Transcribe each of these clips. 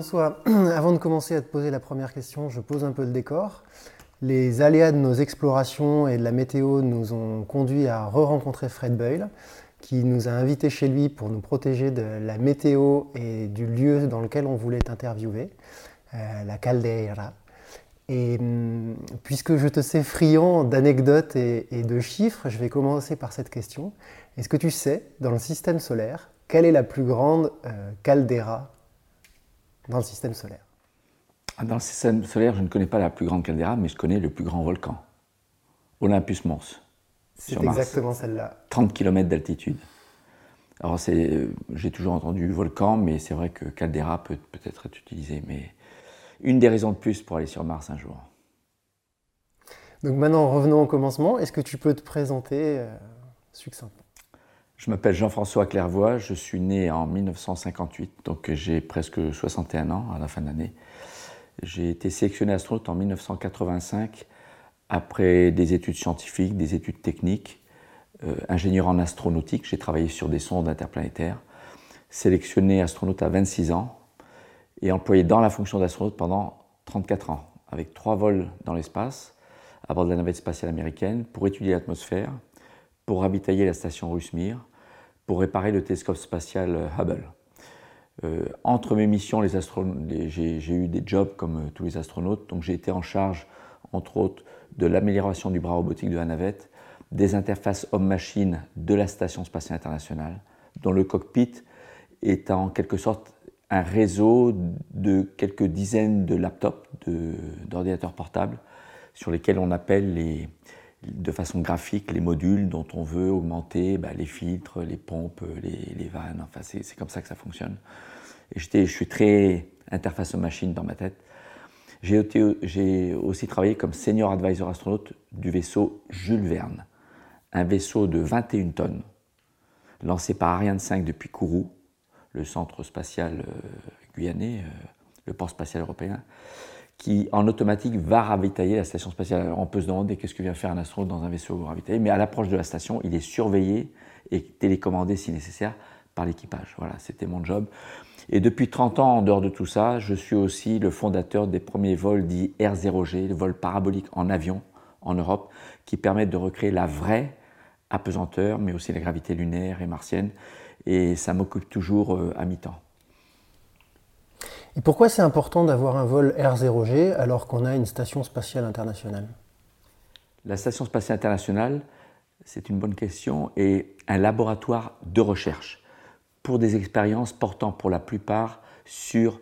Jean-François, avant de commencer à te poser la première question, je pose un peu le décor. Les aléas de nos explorations et de la météo nous ont conduits à re-rencontrer Fred Boyle, qui nous a invités chez lui pour nous protéger de la météo et du lieu dans lequel on voulait t'interviewer, euh, la Caldera. Et hum, puisque je te sais friand d'anecdotes et, de chiffres, je vais commencer par cette question. Est-ce que tu sais, dans le système solaire, quelle est la plus grande euh, caldeira dans le système solaire ah, Dans le système solaire, je ne connais pas la plus grande caldeira, mais je connais le plus grand volcan, Olympus Mons. C'est exactement celle-là. 30 km d'altitude. Alors, j'ai toujours entendu volcan, mais c'est vrai que caldeira peut peut-être être utilisé. Mais une des raisons de plus pour aller sur Mars un jour. Donc maintenant, revenons au commencement. Est-ce que tu peux te présenter euh, succinctement? Je m'appelle Jean-François Clairvoy, je suis né en 1958, donc j'ai presque 61 ans à la fin de l'année. J'ai été sélectionné astronaute en 1985 après des études scientifiques, des études techniques, euh, ingénieur en astronautique, j'ai travaillé sur des sondes interplanétaires, sélectionné astronaute à 26 ans et employé dans la fonction d'astronaute pendant 34 ans, avec trois vols dans l'espace, à bord de la navette spatiale américaine, pour étudier l'atmosphère, pour ravitailler la station russe Mir, pour réparer le télescope spatial euh, Hubble. Euh, entre mes missions, j'ai eu des jobs comme euh, tous les astronautes, donc j'ai été en charge, entre autres, de l'amélioration du bras robotique de la navette, des interfaces homme-machine de la Station spatiale internationale, dont le cockpit est en quelque sorte un réseau de quelques dizaines de laptops, d'ordinateurs portables, sur lesquels on appelle les, de façon graphique les modules dont on veut augmenter bah, les filtres, les pompes, les, vannes. Enfin, c'est comme ça que ça fonctionne. Et je suis très interface machine dans ma tête. J'ai aussi travaillé comme senior advisor astronaute du vaisseau Jules Verne, un vaisseau de 21 tonnes, lancé par Ariane 5 depuis Kourou, le centre spatial euh, guyanais, euh, le port spatial européen, qui en automatique va ravitailler la station spatiale. Alors on peut se demander qu'est-ce que vient faire un astronaute dans un vaisseau ravitaillé, mais à l'approche de la station, il est surveillé et télécommandé si nécessaire par l'équipage. Voilà, c'était mon job. Et depuis 30 ans, en dehors de tout ça, je suis aussi le fondateur des premiers vols dits R0G, les vols paraboliques en avion en Europe, qui permettent de recréer la vraie apesanteur, mais aussi la gravité lunaire et martienne et ça m'occupe toujours euh, à mi-temps. Pourquoi c'est important d'avoir un vol R0G alors qu'on a une station spatiale internationale? La station spatiale internationale, c'est une bonne question, est un laboratoire de recherche pour des expériences portant pour la plupart sur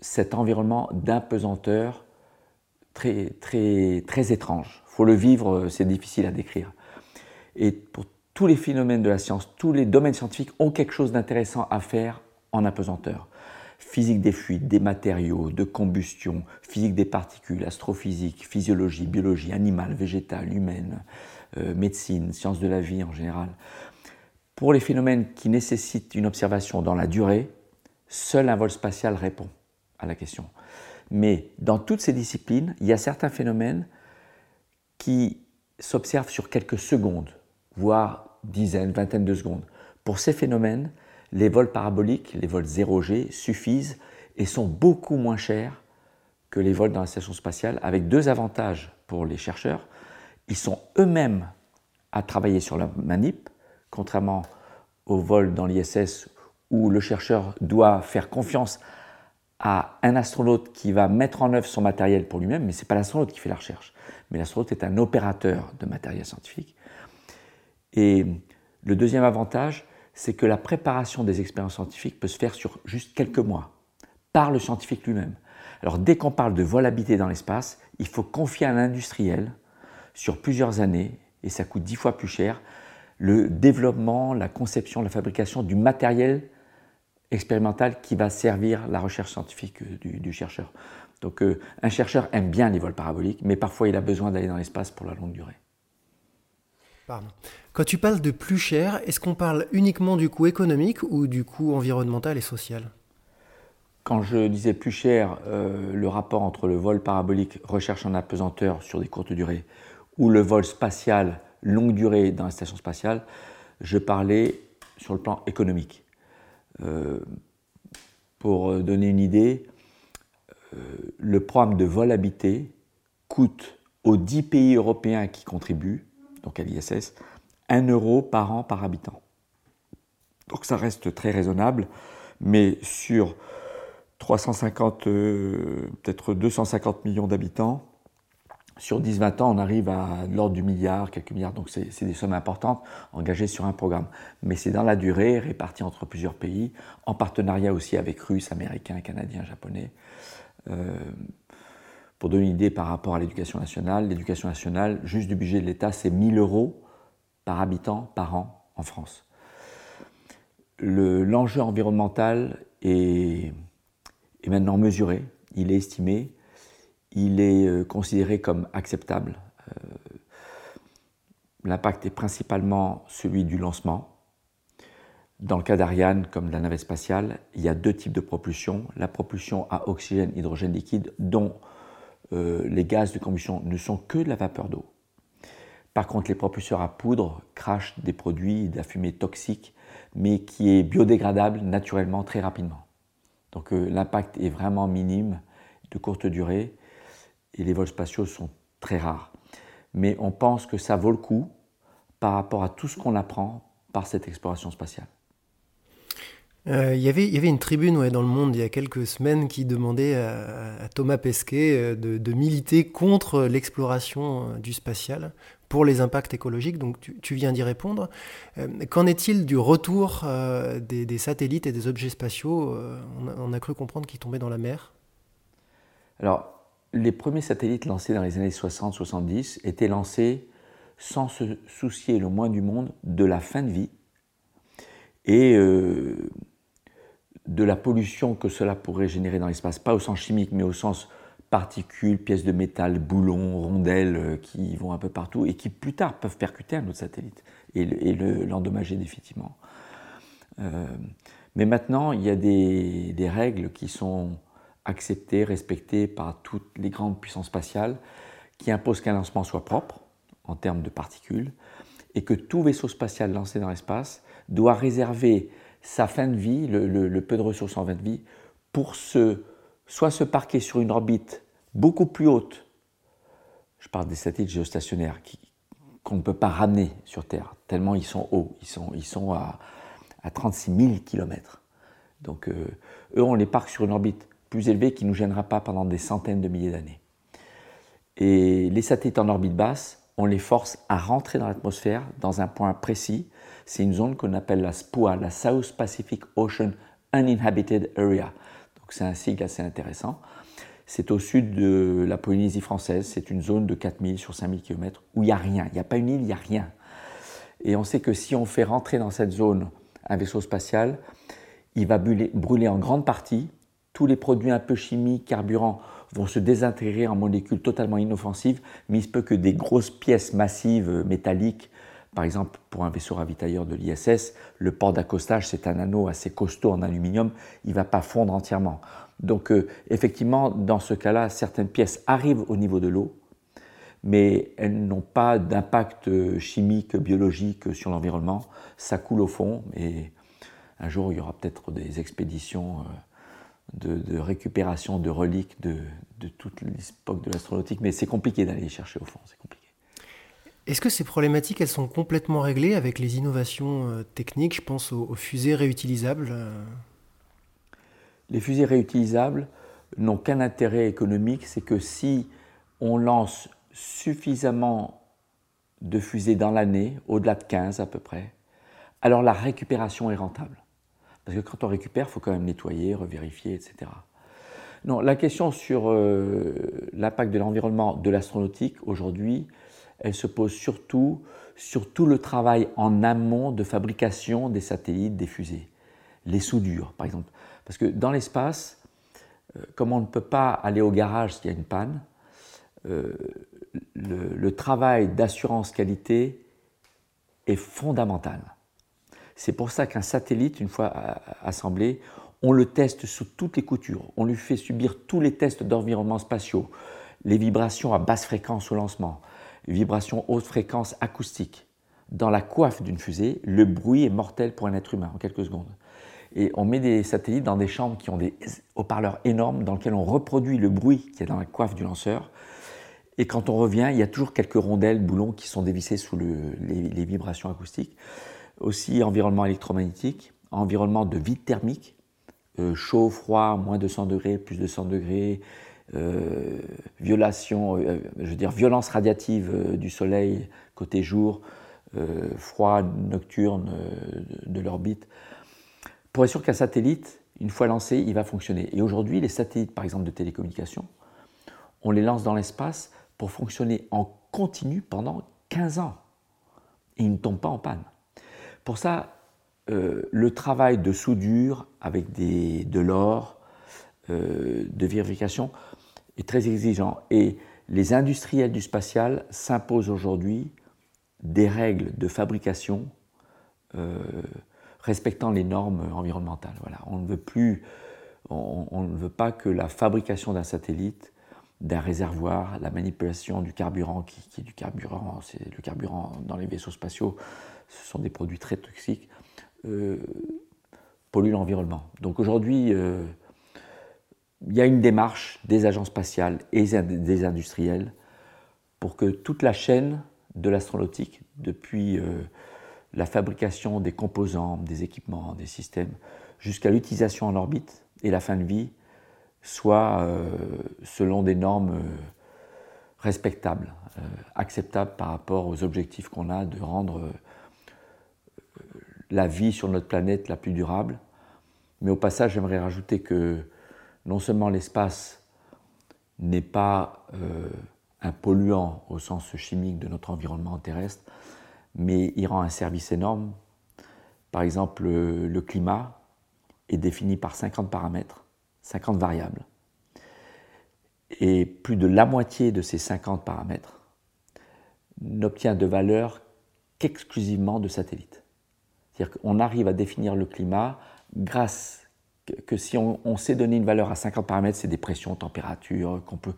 cet environnement d'impesanteur très, très, très étrange. Il faut le vivre, c'est difficile à décrire. Et pour tous les phénomènes de la science, tous les domaines scientifiques ont quelque chose d'intéressant à faire en apesanteur. Physique des fluides, des matériaux, de combustion, physique des particules, astrophysique, physiologie, biologie animale, végétale, humaine, euh, médecine, sciences de la vie en général. Pour les phénomènes qui nécessitent une observation dans la durée, seul un vol spatial répond à la question. Mais dans toutes ces disciplines, il y a certains phénomènes qui s'observent sur quelques secondes, voire dizaines, vingtaines de secondes. Pour ces phénomènes, les vols paraboliques, les vols 0G, suffisent et sont beaucoup moins chers que les vols dans la station spatiale, avec deux avantages pour les chercheurs. Ils sont eux-mêmes à travailler sur la manip, contrairement aux vols dans l'ISS où le chercheur doit faire confiance à un astronaute qui va mettre en œuvre son matériel pour lui-même, mais ce n'est pas l'astronaute qui fait la recherche, mais l'astronaute est un opérateur de matériel scientifique. Et le deuxième avantage, c'est que la préparation des expériences scientifiques peut se faire sur juste quelques mois, par le scientifique lui-même. Alors dès qu'on parle de vol habité dans l'espace, il faut confier à un industriel, sur plusieurs années, et ça coûte dix fois plus cher, le développement, la conception, la fabrication du matériel expérimental qui va servir la recherche scientifique du, chercheur. Donc euh, un chercheur aime bien les vols paraboliques, mais parfois il a besoin d'aller dans l'espace pour la longue durée. Quand tu parles de plus cher, est-ce qu'on parle uniquement du coût économique ou du coût environnemental et social? Quand je disais plus cher, euh, le rapport entre le vol parabolique recherche en apesanteur sur des courtes durées ou le vol spatial longue durée dans la station spatiale, je parlais sur le plan économique. Euh, pour donner une idée, le programme de vol habité coûte aux 10 pays européens qui contribuent, donc à l'ISS, 1 euro par an par habitant. Donc ça reste très raisonnable, mais sur 350, euh, peut-être 250 millions d'habitants, sur 10-20 ans, on arrive à l'ordre du milliard, quelques milliards, donc c'est des sommes importantes engagées sur un programme. Mais c'est dans la durée, réparti entre plusieurs pays, en partenariat aussi avec Russes, Américains, Canadiens, Japonais. Euh, pour donner une idée par rapport à l'éducation nationale, l'éducation nationale, juste du budget de l'État, c'est 1000 euros par habitant par an en France. L'enjeu environnemental est, est, maintenant mesuré, il est estimé, il est euh, considéré comme acceptable. Euh, l'impact est principalement celui du lancement. Dans le cas d'Ariane, comme de la navette spatiale, il y a deux types de propulsion. La propulsion à oxygène, hydrogène liquide, dont euh, les gaz de combustion ne sont que de la vapeur d'eau. Par contre, les propulseurs à poudre crachent des produits, de la fumée toxique, mais qui est biodégradable naturellement très rapidement. Donc euh, l'impact est vraiment minime, de courte durée, et les vols spatiaux sont très rares. Mais on pense que ça vaut le coup par rapport à tout ce qu'on apprend par cette exploration spatiale. Euh, il y avait une tribune dans le monde il y a quelques semaines qui demandait à, Thomas Pesquet euh, de, militer contre l'exploration euh, du spatial pour les impacts écologiques. Donc tu, viens d'y répondre. Qu'en est-il du retour des, satellites et des objets spatiaux on a, cru comprendre qu'ils tombaient dans la mer? Alors, les premiers satellites lancés dans les années 60-70 étaient lancés sans se soucier le moins du monde de la fin de vie. Et de la pollution que cela pourrait générer dans l'espace, pas au sens chimique, mais au sens particules, pièces de métal, boulons, rondelles euh, qui vont un peu partout et qui plus tard peuvent percuter un autre satellite et, l'endommager définitivement. Euh, mais maintenant, il y a des, des, règles qui sont acceptées, respectées par toutes les grandes puissances spatiales, qui imposent qu'un lancement soit propre en termes de particules et que tout vaisseau spatial lancé dans l'espace doit réserver sa fin de vie, le, peu de ressources en fin de vie, pour se, soit se parquer sur une orbite beaucoup plus haute, je parle des satellites géostationnaires qu'on ne peut pas ramener sur Terre, tellement ils sont hauts, ils sont, ils sont à, à 36 000 km. Donc euh, eux, on les parque sur une orbite plus élevée qui ne nous gênera pas pendant des centaines de milliers d'années. Et les satellites en orbite basse, on les force à rentrer dans l'atmosphère dans un point précis c'est une zone qu'on appelle la SPOA, la South Pacific Ocean Uninhabited Area. Donc c'est un sigle assez intéressant. C'est au sud de la Polynésie française, c'est une zone de 4000 sur 5000 km où il n'y a rien, il n'y a pas une île, il n'y a rien. Et on sait que si on fait rentrer dans cette zone un vaisseau spatial, il va brûler, en grande partie, tous les produits un peu chimiques, carburants vont se désintégrer en molécules totalement inoffensives, mais il se peut que des grosses pièces massives métalliques par exemple, pour un vaisseau ravitailleur de l'ISS, le port d'accostage, c'est un anneau assez costaud en aluminium, il ne va pas fondre entièrement. Donc euh, effectivement, dans ce cas-là, certaines pièces arrivent au niveau de l'eau, mais elles n'ont pas d'impact chimique, biologique sur l'environnement. Ça coule au fond, et un jour, il y aura peut-être des expéditions euh, de, récupération de reliques de, toute l'époque de l'astronautique, mais c'est compliqué d'aller chercher au fond, c'est compliqué. Est-ce que ces problématiques, elles sont complètement réglées avec les innovations euh, techniques? Je pense aux, fusées réutilisables. Euh. Les fusées réutilisables n'ont qu'un intérêt économique, c'est que si on lance suffisamment de fusées dans l'année, au-delà de 15 à peu près, alors la récupération est rentable. Parce que quand on récupère, il faut quand même nettoyer, revérifier, etc. La question sur euh, l'impact de l'environnement de l'astronautique aujourd'hui, elle se pose surtout sur tout le travail en amont de fabrication des satellites, des fusées. Les soudures, par exemple. Parce que dans l'espace, euh, comme on ne peut pas aller au garage s'il y a une panne, euh, le, travail d'assurance qualité est fondamental. C'est pour ça qu'un satellite, une fois assemblé, on le teste sous toutes les coutures. On lui fait subir tous les tests d'environnement spatiaux, les vibrations à basse fréquence au lancement, vibration haute fréquence acoustique. Dans la coiffe d'une fusée, le bruit est mortel pour un être humain en quelques secondes. Et on met des satellites dans des chambres qui ont des haut-parleurs énormes dans lesquels on reproduit le bruit qui est dans la coiffe du lanceur. Et quand on revient, il y a toujours quelques rondelles, boulons qui sont dévissés sous les, vibrations acoustiques. Aussi environnement électromagnétique, environnement de vide thermique, euh, chaud, froid, moins 200 degrés, plus de 100 degrés, euh, violation, euh, je veux dire violence radiative du soleil côté jour, froid nocturne de, l'orbite. Pour être sûr qu'un satellite, une fois lancé, il va fonctionner. Et aujourd'hui, les satellites, par exemple, de télécommunication, on les lance dans l'espace pour fonctionner en continu pendant 15 ans. Et ils ne tombent pas en panne. Pour ça, euh, le travail de soudure avec des, de l'or, euh, de vérification, est très exigeant. Et les industriels du spatial s'imposent aujourd'hui des règles de fabrication euh, respectant les normes environnementales. Voilà. On ne veut plus, on ne veut pas que la fabrication d'un satellite d'un réservoir, la manipulation du carburant, qui, est du carburant, c'est le carburant dans les vaisseaux spatiaux, ce sont des produits très toxiques, euh, pollue l'environnement. Donc aujourd'hui, euh, il y a une démarche des agences spatiales et des industriels pour que toute la chaîne de l'astronautique, depuis euh, la fabrication des composants, des équipements, des systèmes, jusqu'à l'utilisation en orbite et la fin de vie, soit euh, selon des normes euh, respectables, acceptables par rapport aux objectifs qu'on a de rendre la vie sur notre planète la plus durable. Mais au passage, j'aimerais rajouter que non seulement l'espace n'est pas un polluant au sens chimique de notre environnement terrestre, mais il rend un service énorme. Par exemple, le climat est défini par 50 paramètres 50 variables. Et plus de la moitié de ces 50 paramètres n'obtient de valeur qu'exclusivement de satellites. C'est-à-dire qu'on arrive à définir le climat grâce que, si on, sait donner une valeur à 50 paramètres, c'est des pressions, température, qu'on peut,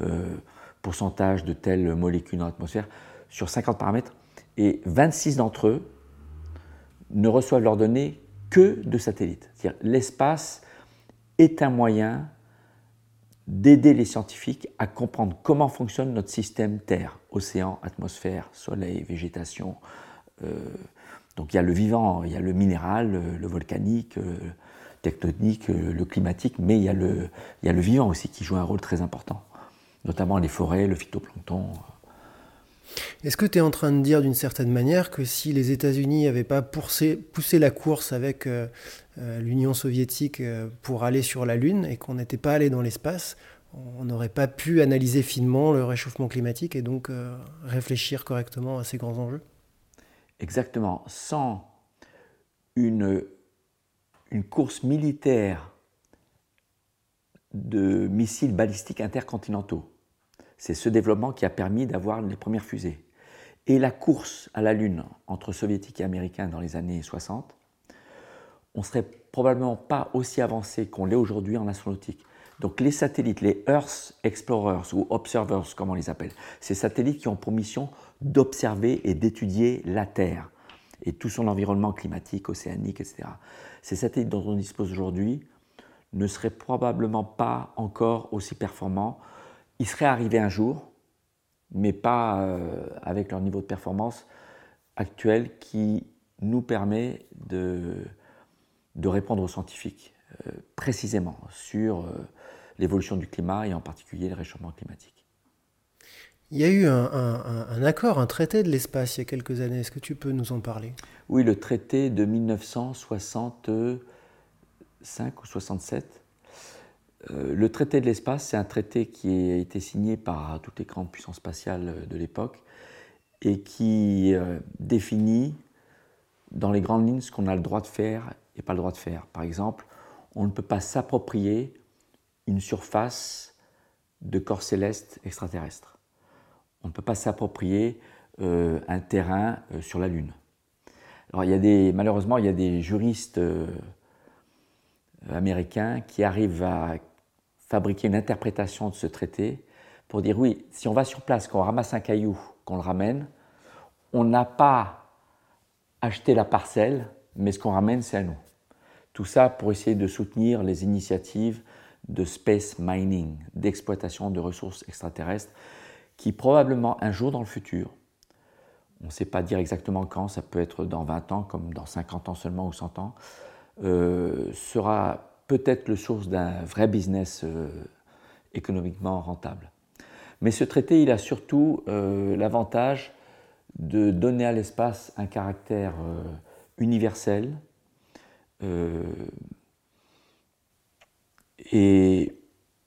euh, pourcentage de telles molécules dans l'atmosphère, sur 50 paramètres, et 26 d'entre eux ne reçoivent leurs données que de satellites. C'est-à-dire l'espace est un moyen d'aider les scientifiques à comprendre comment fonctionne notre système Terre, océan, atmosphère, soleil, végétation. Euh, donc il y a le vivant, il y a le minéral, le, volcanique, le euh, tectonique, euh, le climatique, mais il y, a le, il y a le vivant aussi qui joue un rôle très important, notamment les forêts, le phytoplancton. Est-ce que tu es en train de dire d'une certaine manière que si les États-Unis n'avaient pas poussé, poussé, la course avec euh, euh, l'Union soviétique pour aller sur la Lune et qu'on n'était pas allé dans l'espace, on n'aurait pas pu analyser finement le réchauffement climatique et donc réfléchir correctement à ces grands enjeux? Exactement. Sans une, une course militaire de missiles balistiques intercontinentaux, c'est ce développement qui a permis d'avoir les premières fusées. Et la course à la Lune entre soviétiques et américains dans les années 60, on ne serait probablement pas aussi avancé qu'on l'est aujourd'hui en astronautique. Donc les satellites, les Earth Explorers ou Observers comme on les appelle, ces satellites qui ont pour mission d'observer et d'étudier la Terre et tout son environnement climatique, océanique, etc. Ces satellites dont on dispose aujourd'hui ne seraient probablement pas encore aussi performants ils seraient arrivés un jour, mais pas euh, avec leur niveau de performance actuel qui nous permet de, répondre aux scientifiques euh, précisément sur euh, l'évolution du climat et en particulier le réchauffement climatique. Il y a eu un, accord, un traité de l'espace il y a quelques années. Est-ce que tu peux nous en parler? Oui, le traité de 1965 ou 67 euh, le traité de l'espace, c'est un traité qui a été signé par toutes les grandes puissances spatiales de l'époque et qui euh, définit dans les grandes lignes ce qu'on a le droit de faire et pas le droit de faire. Par exemple, on ne peut pas s'approprier une surface de corps céleste extraterrestre. On ne peut pas s'approprier euh, un terrain sur la Lune. Alors, il y a des, malheureusement, il y a des juristes américains qui arrivent à fabriquer une interprétation de ce traité pour dire oui, si on va sur place, qu'on ramasse un caillou, qu'on le ramène, on n'a pas acheté la parcelle, mais ce qu'on ramène, c'est à nous. Tout ça pour essayer de soutenir les initiatives de space mining, d'exploitation de ressources extraterrestres, qui probablement un jour dans le futur, on ne sait pas dire exactement quand, ça peut être dans 20 ans comme dans 50 ans seulement ou 100 ans, euh, sera peut-être le source d'un vrai business euh, économiquement rentable. Mais ce traité, il a surtout euh, l'avantage de donner à l'espace un caractère universel et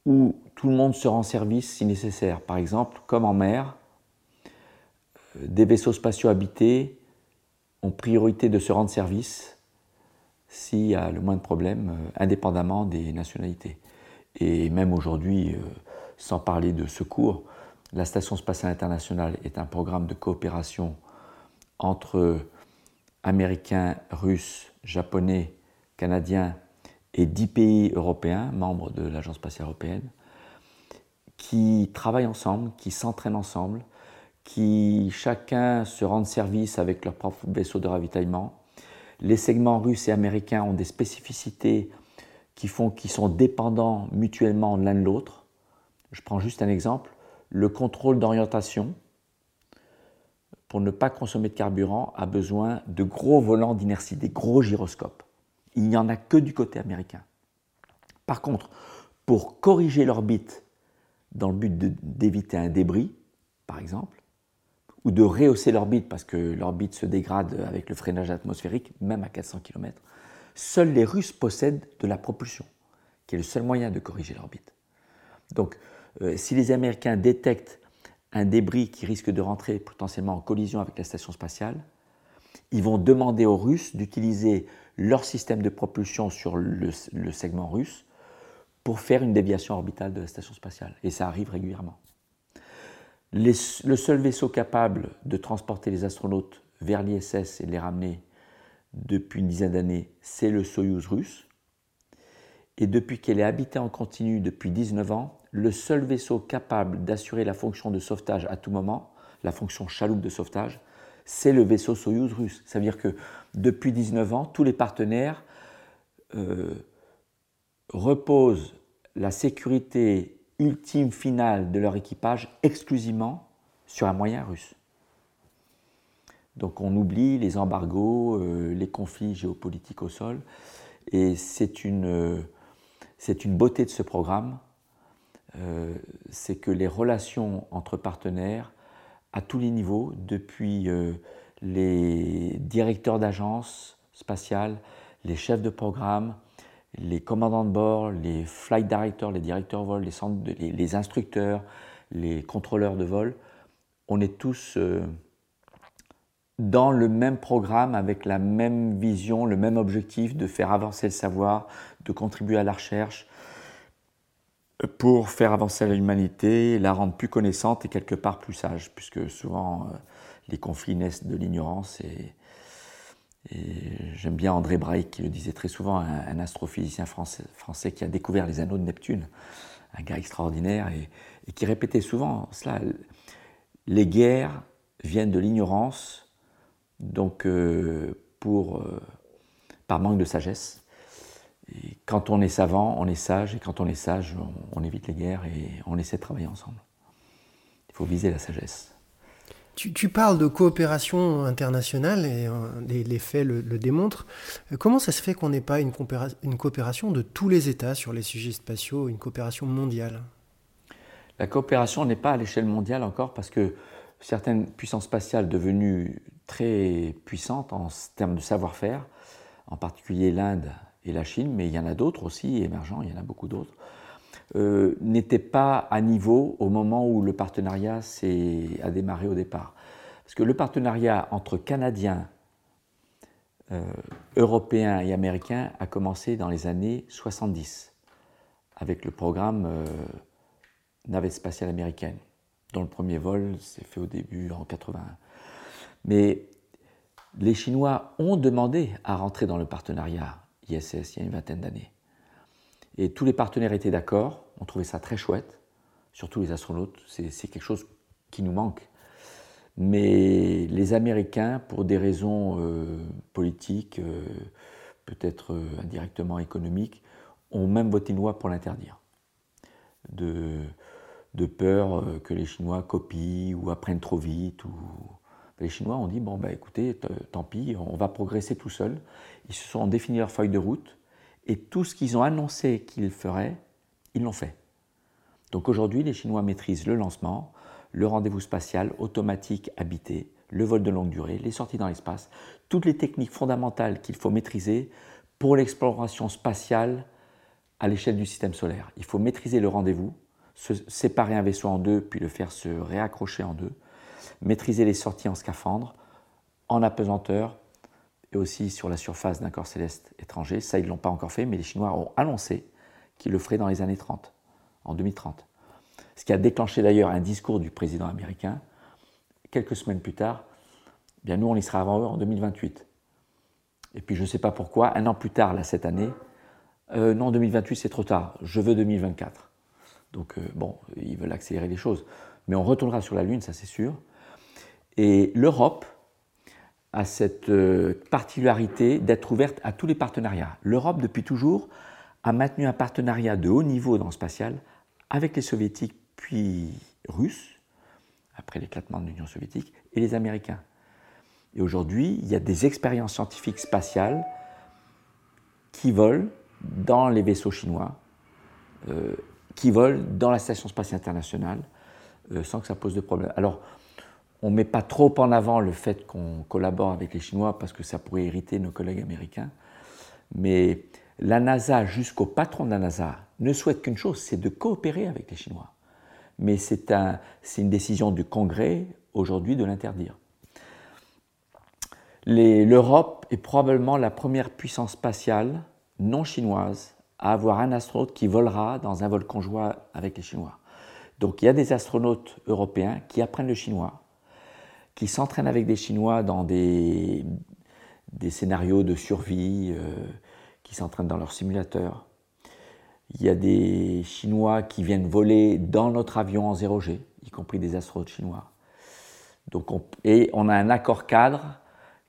où tout le monde se rend service si nécessaire. Par exemple, comme en mer, des vaisseaux spatiaux habités ont priorité de se rendre service s'il y a le moins de problèmes, euh, indépendamment des nationalités. Et même aujourd'hui, euh, sans parler de secours, la Station spatiale internationale est un programme de coopération entre Américains, Russes, Japonais, Canadiens et dix pays européens, membres de l'Agence spatiale européenne, qui travaillent ensemble, qui s'entraînent ensemble, qui chacun se rendent service avec leur propre vaisseau de ravitaillement. Les segments russes et américains ont des spécificités qui font qu'ils sont dépendants mutuellement l'un de l'autre. Je prends juste un exemple. Le contrôle d'orientation, pour ne pas consommer de carburant, a besoin de gros volants d'inertie, des gros gyroscopes. Il n'y en a que du côté américain. Par contre, pour corriger l'orbite dans le but d'éviter un débris, par exemple, ou de rehausser l'orbite parce que l'orbite se dégrade avec le freinage atmosphérique, même à 400 km, seuls les Russes possèdent de la propulsion, qui est le seul moyen de corriger l'orbite. Donc, euh, si les Américains détectent un débris qui risque de rentrer potentiellement en collision avec la station spatiale, ils vont demander aux Russes d'utiliser leur système de propulsion sur le, le segment russe pour faire une déviation orbitale de la station spatiale. Et ça arrive régulièrement le seul vaisseau capable de transporter les astronautes vers l'ISS et de les ramener depuis une dizaine d'années, c'est le Soyouz russe. Et depuis qu'elle est habitée en continu depuis 19 ans, le seul vaisseau capable d'assurer la fonction de sauvetage à tout moment, la fonction chaloupe de sauvetage, c'est le vaisseau Soyouz russe. Ça veut dire que depuis 19 ans, tous les partenaires euh, reposent la sécurité ultime finale de leur équipage exclusivement sur un moyen russe. Donc on oublie les embargos, euh, les conflits géopolitiques au sol, et c'est une, euh, une beauté de ce programme, euh, c'est que les relations entre partenaires à tous les niveaux, depuis les directeurs d'agences spatiales, les chefs de programme, les commandants de bord, les flight directors, les directeurs vol, les, instructeurs, les contrôleurs de vol, on est tous euh, dans le même programme avec la même vision, le même objectif de faire avancer le savoir, de contribuer à la recherche pour faire avancer l'humanité, la rendre plus connaissante et quelque part plus sage, puisque souvent euh, les conflits naissent de l'ignorance et, j'aime bien André Braille qui le disait très souvent, un, astrophysicien français, français, qui a découvert les anneaux de Neptune, un gars extraordinaire, et, qui répétait souvent cela. Les guerres viennent de l'ignorance, donc euh, pour, euh, par manque de sagesse. Et quand on est savant, on est sage, et quand on est sage, on évite les guerres et on essaie de travailler ensemble. Il faut viser la sagesse. Tu, parles de coopération internationale et euh, les, faits le, démontrent. Euh, comment ça se fait qu'on n'ait pas une, une, coopération de tous les États sur les sujets spatiaux, une coopération mondiale? La coopération n'est pas à l'échelle mondiale encore parce que certaines puissances spatiales devenues très puissantes en termes de savoir-faire, en particulier l'Inde et la Chine, mais il y en a d'autres aussi émergents, il y en a beaucoup d'autres, euh, n'était pas à niveau au moment où le partenariat a démarré au départ. Parce que le partenariat entre Canadiens, euh, Européens et Américains a commencé dans les années 70 avec le programme euh, navette spatiale américaine, dont le premier vol s'est fait au début en 81. Mais les Chinois ont demandé à rentrer dans le partenariat ISS il y a une vingtaine d'années. Et tous les partenaires étaient d'accord, on trouvait ça très chouette, surtout les astronautes, c'est quelque chose qui nous manque. Mais les Américains, pour des raisons euh, politiques, euh, peut-être euh, indirectement économiques, ont même voté une loi pour l'interdire. De, peur que les Chinois copient ou apprennent trop vite. Les Chinois ont dit, bon, bah, écoutez, tant pis, on va progresser tout seul. Ils se sont définis leur feuille de route et tout ce qu'ils ont annoncé qu'ils feraient, ils l'ont fait. Donc aujourd'hui, les Chinois maîtrisent le lancement, le rendez-vous spatial automatique habité, le vol de longue durée, les sorties dans l'espace, toutes les techniques fondamentales qu'il faut maîtriser pour l'exploration spatiale à l'échelle du système solaire. Il faut maîtriser le rendez-vous, séparer un vaisseau en deux, puis le faire se réaccrocher en deux, maîtriser les sorties en scaphandre, en apesanteur, et aussi sur la surface d'un corps céleste étranger. Ça, ils ne l'ont pas encore fait, mais les Chinois ont annoncé qu'ils le feraient dans les années 30, en 2030. Ce qui a déclenché d'ailleurs un discours du président américain. Quelques semaines plus tard, eh bien nous, on y sera avant eux en 2028. Et puis je ne sais pas pourquoi, un an plus tard, là, cette année, euh, non, 2028, c'est trop tard, je veux 2024. Donc euh, bon, ils veulent accélérer les choses. Mais on retournera sur la Lune, ça c'est sûr. Et l'Europe, a cette euh, particularité d'être ouverte à tous les partenariats. L'Europe, depuis toujours, a maintenu un partenariat de haut niveau dans le spatial avec les soviétiques puis russes, après l'éclatement de l'Union soviétique, et les Américains. Et aujourd'hui, il y a des expériences scientifiques spatiales qui volent dans les vaisseaux chinois, euh, qui volent dans la Station spatiale internationale, euh, sans que ça pose de problème. Alors, on ne met pas trop en avant le fait qu'on collabore avec les Chinois parce que ça pourrait irriter nos collègues américains. Mais la NASA, jusqu'au patron de la NASA, ne souhaite qu'une chose, c'est de coopérer avec les Chinois. Mais c'est un, une décision du Congrès aujourd'hui de l'interdire. L'Europe est probablement la première puissance spatiale non chinoise à avoir un astronaute qui volera dans un vol conjoint avec les Chinois. Donc il y a des astronautes européens qui apprennent le chinois, qui s'entraînent avec des Chinois dans des, des scénarios de survie, euh, qui s'entraînent dans leur simulateur. Il y a des Chinois qui viennent voler dans notre avion en 0G, y compris des astronautes chinois. Donc et on a un accord cadre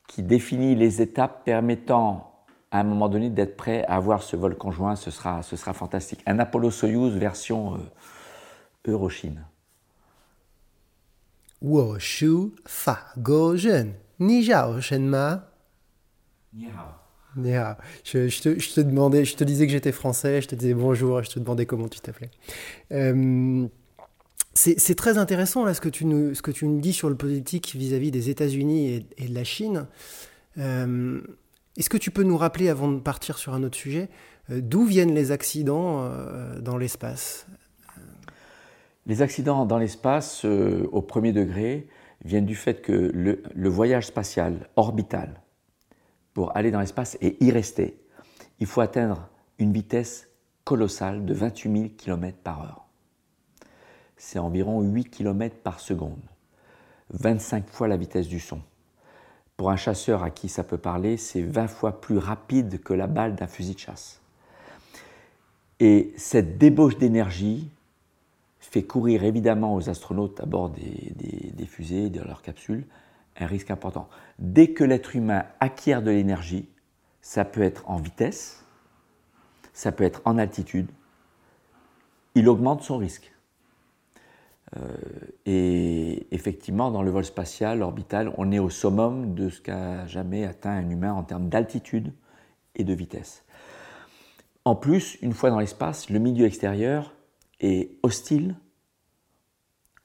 qui définit les étapes permettant à un moment donné d'être prêt à avoir ce vol conjoint, ce sera, ce sera fantastique. Un Apollo-Soyuz version euh, Eurochine. Ni zhao je, te, demandais, je te disais que j'étais français, je te disais bonjour, je te demandais comment tu t'appelais. Euh, c'est très intéressant là ce que tu nous, ce que tu nous dis sur le politique vis-à-vis -vis des États-Unis et, de la Chine. Euh, Est-ce que tu peux nous rappeler, avant de partir sur un autre sujet, euh, d'où viennent les accidents dans l'espace? Les accidents dans l'espace au premier degré viennent du fait que le, voyage spatial orbital, pour aller dans l'espace et y rester, il faut atteindre une vitesse colossale de 28 000 km par heure. C'est environ 8 km par seconde, 25 fois la vitesse du son. Pour un chasseur à qui ça peut parler, c'est 20 fois plus rapide que la balle d'un fusil de chasse. Et cette débauche d'énergie fait courir évidemment aux astronautes à bord des, fusées, de leurs capsules, un risque important. Dès que l'être humain acquiert de l'énergie, ça peut être en vitesse, ça peut être en altitude, il augmente son risque. Euh, et effectivement, dans le vol spatial, orbital, on est au summum de ce qu'a jamais atteint un humain en termes d'altitude et de vitesse. En plus, une fois dans l'espace, le milieu extérieur est hostile,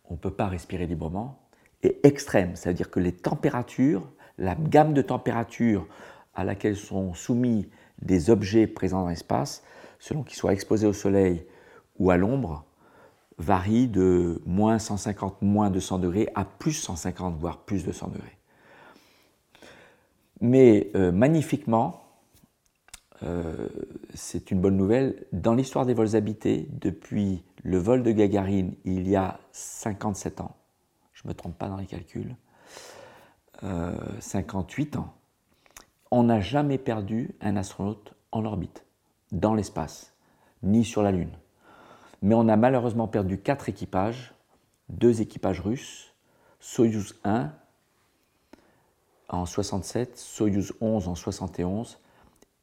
on ne peut pas respirer librement, extrême, c'est-à-dire que les températures, la gamme de températures à laquelle sont soumis des objets présents dans l'espace, selon qu'ils soient exposés au soleil ou à l'ombre, varie de moins 150, moins 200 degrés à plus 150, voire plus 200 degrés. Mais euh, magnifiquement, euh, c'est une bonne nouvelle. Dans l'histoire des vols habités, depuis le vol de Gagarine il y a 57 ans, je me trompe pas dans les calculs, 58 euh, ans, on n'a jamais perdu un astronaute en orbite, dans l'espace, ni sur la Lune. Mais on a malheureusement perdu quatre équipages, deux équipages russes, Soyuz 1 en 67, Soyuz 11 en 71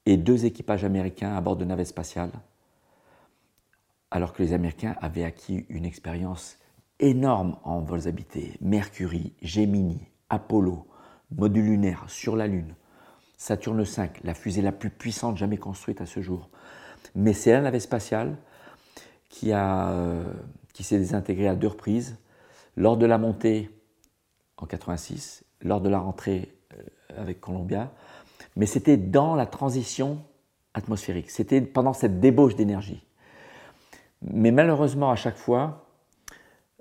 et deux équipages américains à bord de navettes spatiales, alors que les Américains avaient acquis une expérience énorme en vols habités. Mercury, Gemini, Apollo, module lunaire sur la Lune, Saturne V, la fusée la plus puissante jamais construite à ce jour. Mais c'est la navette spatiale qui, euh, qui s'est désintégrée à deux reprises, lors de la montée en 86, lors de la rentrée euh, avec Columbia, mais c'était dans la transition atmosphérique, c'était pendant cette débauche d'énergie. Mais malheureusement, à chaque fois,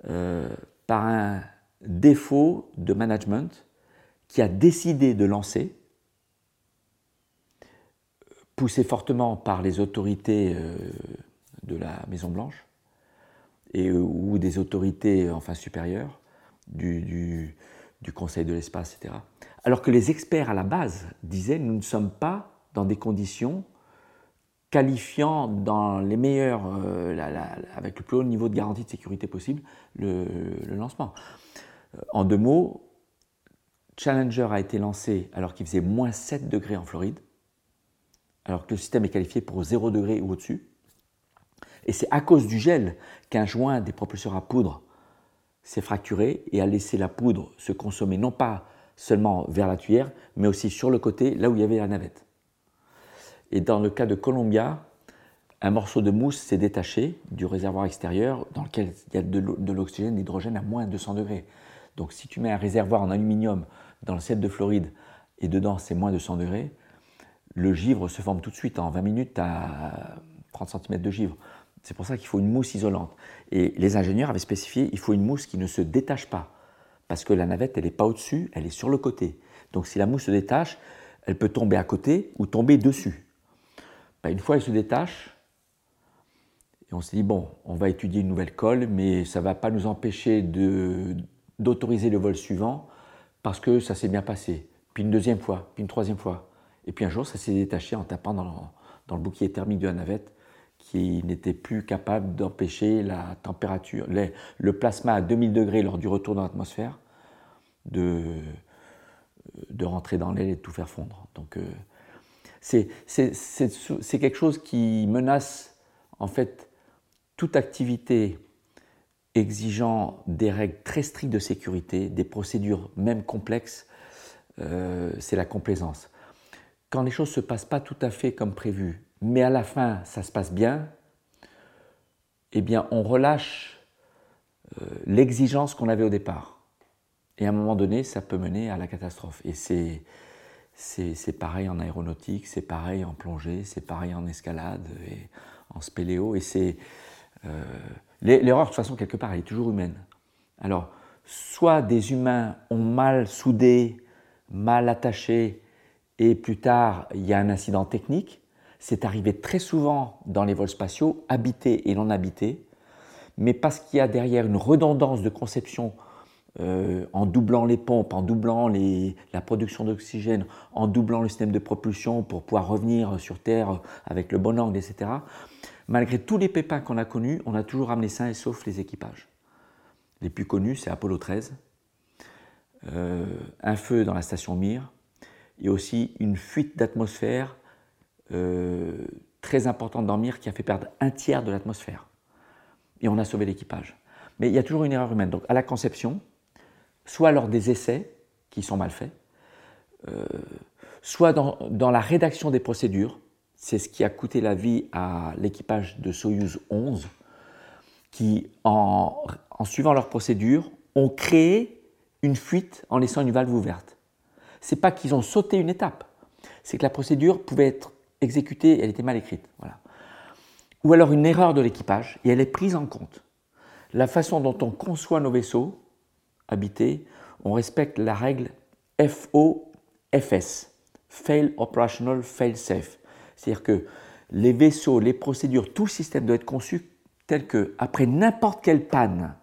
euh, par un défaut de management qui a décidé de lancer, poussé fortement par les autorités euh, de la Maison-Blanche et ou des autorités enfin supérieures du Conseil de l'espace, etc. Alors que les experts à la base disaient nous ne sommes pas dans des conditions qualifiant dans les meilleurs, euh, avec le plus haut niveau de garantie de sécurité possible, le, lancement. Euh, en deux mots, Challenger a été lancé alors qu'il faisait moins 7 degrés en Floride, alors que le système est qualifié pour 0 degré ou au-dessus. Et c'est à cause du gel qu'un joint des propulseurs à poudre s'est fracturé et a laissé la poudre se consommer non pas seulement vers la tuyère, mais aussi sur le côté, là où il y avait la navette. Et dans le cas de Columbia, un morceau de mousse s'est détaché du réservoir extérieur dans lequel il y a de l'oxygène, l'hydrogène à moins de 200 degrés. Donc si tu mets un réservoir en aluminium dans le ciel de Floride et dedans c'est moins de 100 degrés, le givre se forme tout de suite en 20 minutes à 30 cm de givre. C'est pour ça qu'il faut une mousse isolante. Et les ingénieurs avaient spécifié il faut une mousse qui ne se détache pas. Parce que la navette, elle n'est pas au-dessus, elle est sur le côté. Donc si la mousse se détache, elle peut tomber à côté ou tomber dessus. Ben, une fois elle se détache, et on s'est dit, bon, on va étudier une nouvelle colle, mais ça ne va pas nous empêcher d'autoriser le vol suivant parce que ça s'est bien passé. Puis une deuxième fois, puis une troisième fois. Et puis un jour, ça s'est détaché en tapant dans le, dans le bouclier thermique de la navette qui n'était plus capable d'empêcher la température, le plasma à 2000 degrés lors du retour dans l'atmosphère, de, de rentrer dans l'aile et de tout faire fondre. Donc euh, c'est quelque chose qui menace en fait toute activité exigeant des règles très strictes de sécurité, des procédures même complexes, euh, c'est la complaisance. Quand les choses ne se passent pas tout à fait comme prévu, mais à la fin ça se passe bien, eh bien on relâche euh, l'exigence qu'on avait au départ. Et à un moment donné, ça peut mener à la catastrophe. Et c'est, c'est, pareil en aéronautique, c'est pareil en plongée, c'est pareil en escalade et en spéléo. Et c'est. Euh, l'erreur, de toute façon, quelque part, elle est toujours humaine. Alors, soit des humains ont mal soudé, mal attaché, et plus tard, il y a un incident technique, c'est arrivé très souvent dans les vols spatiaux, habités et non habités, mais parce qu'il y a derrière une redondance de conception euh, en doublant les pompes, en doublant la production d'oxygène, en doublant le système de propulsion pour pouvoir revenir sur Terre avec le bon angle, etc. Malgré tous les pépins qu'on a connus, on a toujours ramené sains et sauf les équipages. Les plus connus, c'est Apollo 13, euh, un feu dans la station Mir, et aussi une fuite d'atmosphère euh, très importante dans Mir qui a fait perdre un tiers de l'atmosphère. Et on a sauvé l'équipage. Mais il y a toujours une erreur humaine. Donc à la conception, soit lors des essais qui sont mal faits, euh, soit dans, la rédaction des procédures. C'est ce qui a coûté la vie à l'équipage de Soyuz 11, qui, en, suivant leurs procédures, ont créé une fuite en laissant une valve ouverte. C'est pas qu'ils ont sauté une étape, c'est que la procédure pouvait être exécutée, elle était mal écrite. Voilà. Ou alors une erreur de l'équipage, et elle est prise en compte. La façon dont on conçoit nos vaisseaux on respecte la règle FOFS, Fail Operational Fail Safe. C'est-à-dire que les vaisseaux, les procédures, tout le système doit être conçu tel que, après n'importe quelle panne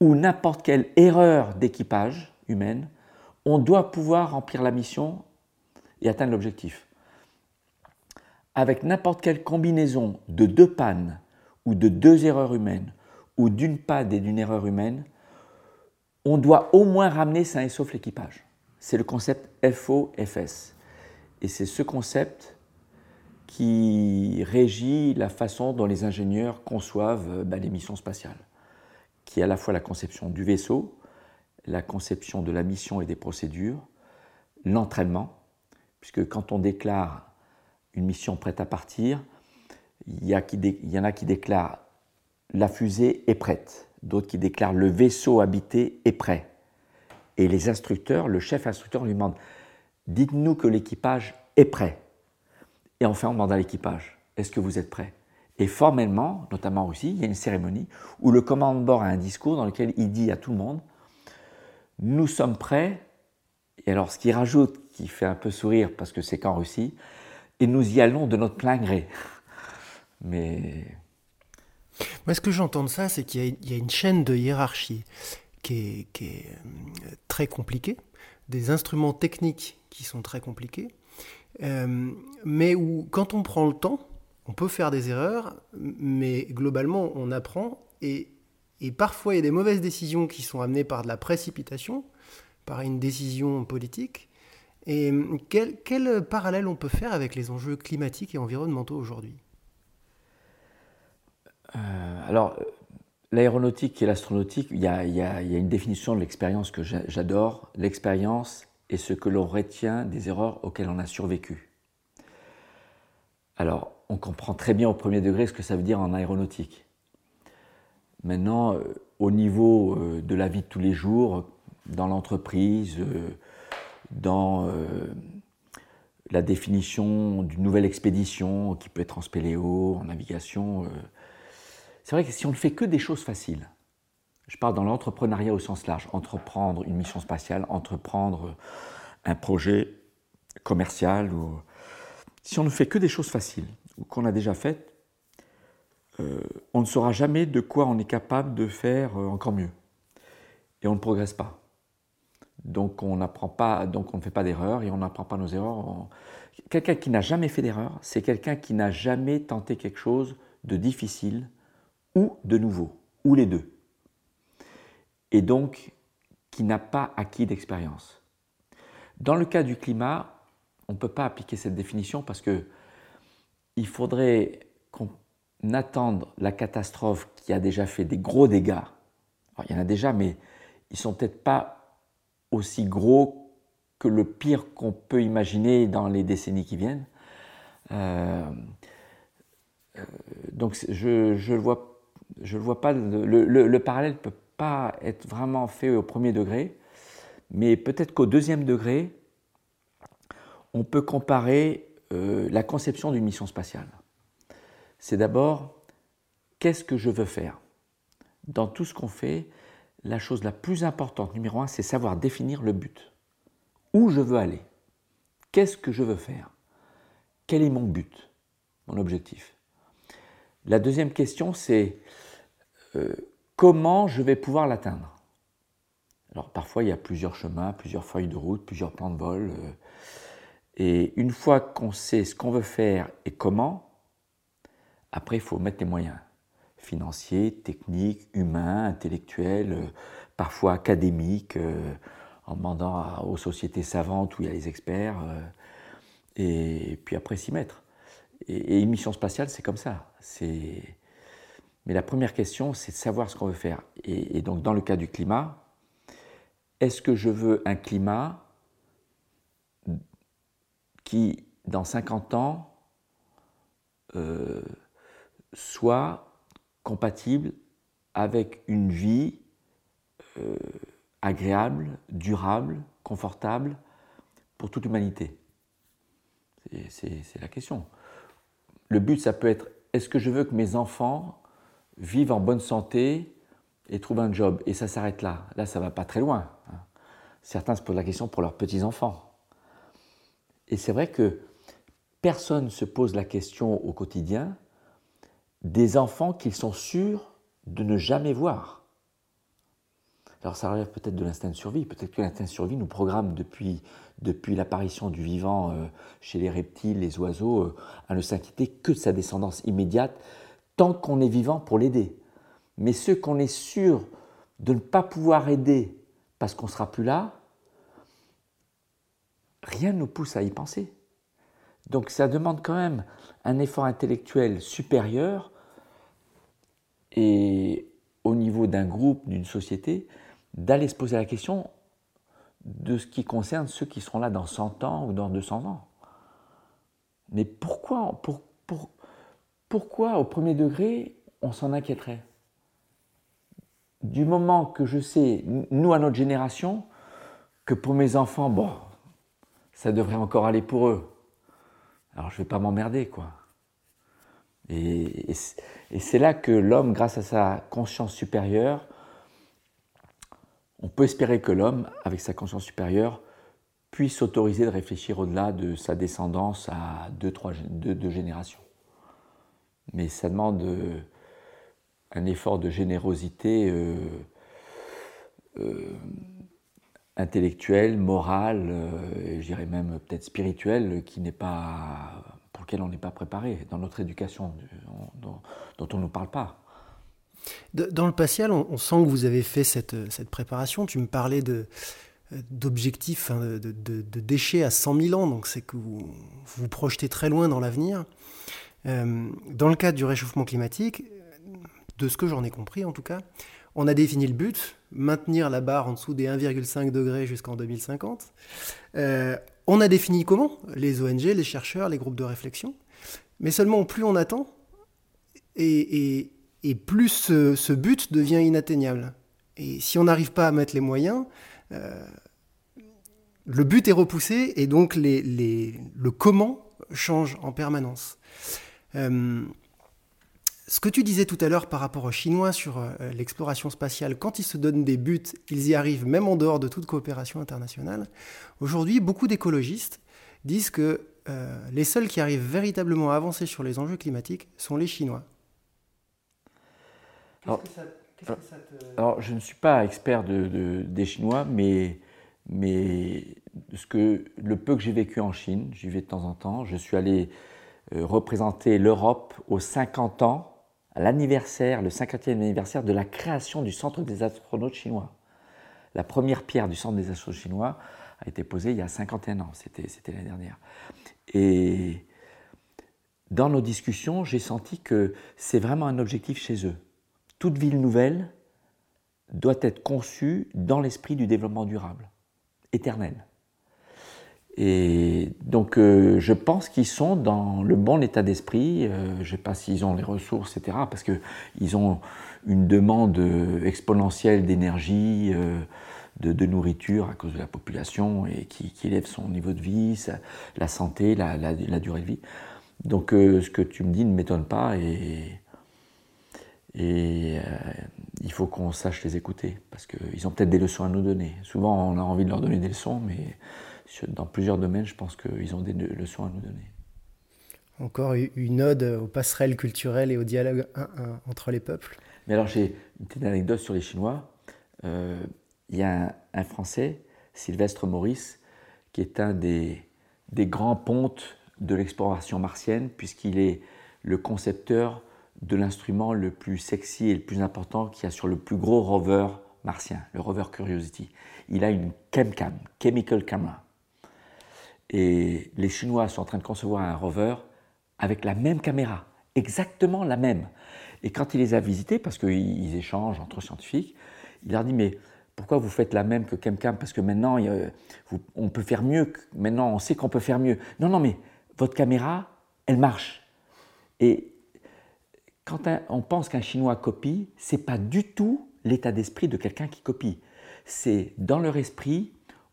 ou n'importe quelle erreur d'équipage humaine, on doit pouvoir remplir la mission et atteindre l'objectif. Avec n'importe quelle combinaison de deux pannes ou de deux erreurs humaines ou d'une panne et d'une erreur humaine, on doit au moins ramener sain et sauf l'équipage. C'est le concept FOFS. Et c'est ce concept qui régit la façon dont les ingénieurs conçoivent euh, bah, les missions spatiales, qui est à la fois la conception du vaisseau, la conception de la mission et des procédures, l'entraînement, puisque quand on déclare une mission prête à partir, il y, il y en a qui déclarent la fusée est prête, d'autres qui déclarent le vaisseau habité est prêt. Et les instructeurs, le chef instructeur lui demande Dites-nous que l'équipage est prêt. Et enfin, on demande à l'équipage, est-ce que vous êtes prêt? Et formellement, notamment aussi, il y a une cérémonie où le commandant de bord a un discours dans lequel il dit à tout le monde, nous sommes prêts, et alors ce qu'il rajoute, qui fait un peu sourire parce que c'est qu'en Russie, et nous y allons de notre plein gré. Mais... Moi, ce que j'entends de ça, c'est qu'il y, a une chaîne de hiérarchie qui est, euh, très compliquée, des instruments techniques qui sont très compliqués, euh, mais où quand on prend le temps, on peut faire des erreurs, mais globalement on apprend et, parfois il y a des mauvaises décisions qui sont amenées par de la précipitation, par une décision politique. Et quel, quel parallèle on peut faire avec les enjeux climatiques et environnementaux aujourd'hui? Euh, Alors, l'aéronautique et l'astronautique, il y, y, a, une définition de l'expérience que j'adore. L'expérience, et ce que l'on retient des erreurs auxquelles on a survécu. Alors, on comprend très bien au premier degré ce que ça veut dire en aéronautique. Maintenant, euh, au niveau euh, de la vie de tous les jours, dans l'entreprise, dans la définition d'une nouvelle expédition qui peut être en spéléo, en navigation, c'est vrai que si on ne fait que des choses faciles, je parle dans l'entrepreneuriat au sens large, entreprendre une mission spatiale, entreprendre un projet commercial. Si on ne fait que des choses faciles ou qu'on a déjà faites, euh, on ne saura jamais de quoi on est capable de faire euh, encore mieux. Et on ne progresse pas. Donc on n'apprend pas, donc on ne fait pas d'erreurs et on n'apprend pas nos erreurs. Quelqu'un qui n'a jamais fait d'erreur, c'est quelqu'un qui n'a jamais tenté quelque chose de difficile ou de nouveau, ou les deux et donc qui n'a pas acquis d'expérience. Dans le cas du climat, on ne peut pas appliquer cette définition parce que il faudrait qu'on attende la catastrophe qui a déjà fait des gros dégâts. il y en a déjà, mais ils sont peut-être pas aussi gros que le pire qu'on peut imaginer dans les décennies qui viennent. Euh, euh, donc je ne vois, je vois pas, le, le, le parallèle peut pas être vraiment fait au premier degré, mais peut-être qu'au deuxième degré, on peut comparer euh, la conception d'une mission spatiale. C'est d'abord, qu'est-ce que je veux faire? Dans tout ce qu'on fait, la chose la plus importante, numéro un, c'est savoir définir le but. Où je veux aller? Qu'est-ce que je veux faire? Quel est mon but? Mon objectif? La deuxième question, c'est euh, comment je vais pouvoir l'atteindre? Alors parfois il y a plusieurs chemins, plusieurs feuilles de route, plusieurs plans de vol. Euh, et une fois qu'on sait ce qu'on veut faire et comment, après il faut mettre les moyens financiers, techniques, humains, intellectuels, euh, parfois académiques, en demandant aux sociétés savantes où il y a les experts, et puis après s'y mettre. Et, mission spatiale, c'est comme ça. Mais la première question, c'est de savoir ce qu'on veut faire. Et, donc, dans le cas du climat, est-ce que je veux un climat qui, dans 50 ans, euh, soit compatible avec une vie euh, agréable, durable, confortable pour toute l'humanité? C'est la question. Le but, ça peut être, est-ce que je veux que mes enfants vivent en bonne santé et trouvent un job? Et ça s'arrête là. Là, ça va pas très loin. Hein. Certains se posent la question pour leurs petits-enfants. Et c'est vrai que personne ne se pose la question au quotidien des enfants qu'ils sont sûrs de ne jamais voir. Alors ça relève peut-être de l'instinct de survie, peut-être que l'instinct de survie nous programme depuis, depuis l'apparition du vivant euh, chez les reptiles, les oiseaux, euh, à ne s'inquiéter que de sa descendance immédiate, tant qu'on est vivant pour l'aider. Mais ceux qu'on est sûr de ne pas pouvoir aider parce qu'on ne sera plus là, rien ne nous pousse à y penser. Donc ça demande quand même un effort intellectuel supérieur et au niveau d'un groupe, d'une société, d'aller se poser la question de ce qui concerne ceux qui seront là dans 100 ans ou dans 200 ans. Mais pourquoi, pourquoi au premier degré, on s'en inquiéterait? Du moment que je sais, nous à notre génération, que pour mes enfants, bon, ça devrait encore aller pour eux. Alors je ne vais pas m'emmerder, quoi. Et, c'est là que l'homme, grâce à sa conscience supérieure, on peut espérer que l'homme, avec sa conscience supérieure, puisse s'autoriser de réfléchir au-delà de sa descendance à deux, trois, générations. Mais ça demande euh, un effort de générosité euh, euh, intellectuelle, morale, je dirais même peut-être spirituelle, qui n'est pas pour lequel on n'est pas préparé dans notre éducation, dont, on ne nous parle pas. Dans le patial, on, sent que vous avez fait cette, préparation. Tu me parlais de, d'objectifs, hein, de, déchets à 100 000 ans, donc c'est que vous vous projetez très loin dans l'avenir. Euh, dans le cadre du réchauffement climatique, de ce que j'en ai compris en tout cas, on a défini le but, maintenir la barre en dessous des 1,5 degrés jusqu'en 2050. Euh, on a défini comment Les ONG, les chercheurs, les groupes de réflexion. Mais seulement plus on attend, et, plus ce, but devient inatteignable. Et si on n'arrive pas à mettre les moyens, euh, le but est repoussé et donc le comment change en permanence. Euh, ce que tu disais tout à l'heure par rapport aux Chinois sur euh, l'exploration spatiale, quand ils se donnent des buts, ils y arrivent même en dehors de toute coopération internationale. Aujourd'hui, beaucoup d'écologistes disent que les seuls qui arrivent véritablement à avancer sur les enjeux climatiques sont les Chinois. Alors, alors je ne suis pas expert de, des Chinois, mais, mais ce que, le peu que j'ai vécu en Chine, j'y vais de temps en temps, je suis allé euh, représenter l'Europe aux 50 ans l'anniversaire, le 50e anniversaire de la création du Centre des astronautes chinois. La première pierre du Centre des astronautes chinois a été posée il y a 51 ans, c'était l'année dernière. Et dans nos discussions, j'ai senti que c'est vraiment un objectif chez eux. Toute ville nouvelle doit être conçue dans l'esprit du développement durable, éternel. Et donc, euh, je pense qu'ils sont dans le bon état d'esprit. Euh, je ne sais pas s'ils ont les ressources, etc., parce qu'ils ont une demande euh, exponentielle d'énergie, de, nourriture à cause de la population et qui, élève son niveau de vie, la santé, la, durée de vie. Donc, ce que tu me dis ne m'étonne pas et il faut qu'on sache les écouter parce qu'ils ont peut-être des leçons à nous donner. Souvent, on a envie de leur donner des leçons, mais dans plusieurs domaines, je pense qu'ils ont des leçons à nous donner. Encore une ode aux passerelles culturelles et au dialogue entre les peuples. Mais alors j'ai une petite anecdote sur les Chinois. Euh, il y a un, Français, Sylvestre Maurice, qui est un des, des grands pontes de l'exploration martienne, puisqu'il est le concepteur de l'instrument le plus sexy et le plus important qu'il y a sur le plus gros rover martien, le rover Curiosity. Il a une ChemCam, Chemical Camera. Et les Chinois sont en train de concevoir un rover avec la même caméra, exactement la même. Et quand il les a visités, parce qu'ils échangent entre scientifiques, il leur dit Mais pourquoi vous faites la même que ChemCam Parce que maintenant, on peut faire mieux. Maintenant, on sait qu'on peut faire mieux. Non, non, mais votre caméra, elle marche. Et quand on pense qu'un Chinois copie, c'est pas du tout l'état d'esprit de quelqu'un qui copie. C'est dans leur esprit,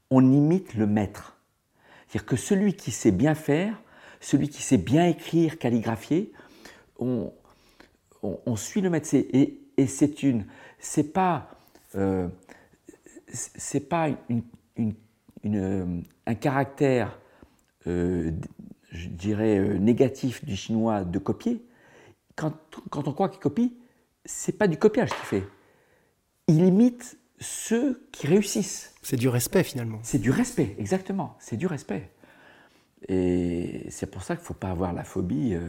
on imite le maître. C'est-à-dire que celui qui sait bien faire, celui qui sait bien écrire, calligraphier, on, suit le maître. Et, et c'est une, c'est pas, euh, c'est pas une, un caractère, euh, je dirais, euh, négatif du chinois de copier. Quand, quand on croit qu'il copie, c'est pas du copiage qu'il fait. Il imite ceux qui réussissent. C'est du respect finalement. C'est du respect, exactement. C'est du respect. Et c'est pour ça qu'il ne faut pas avoir la phobie euh,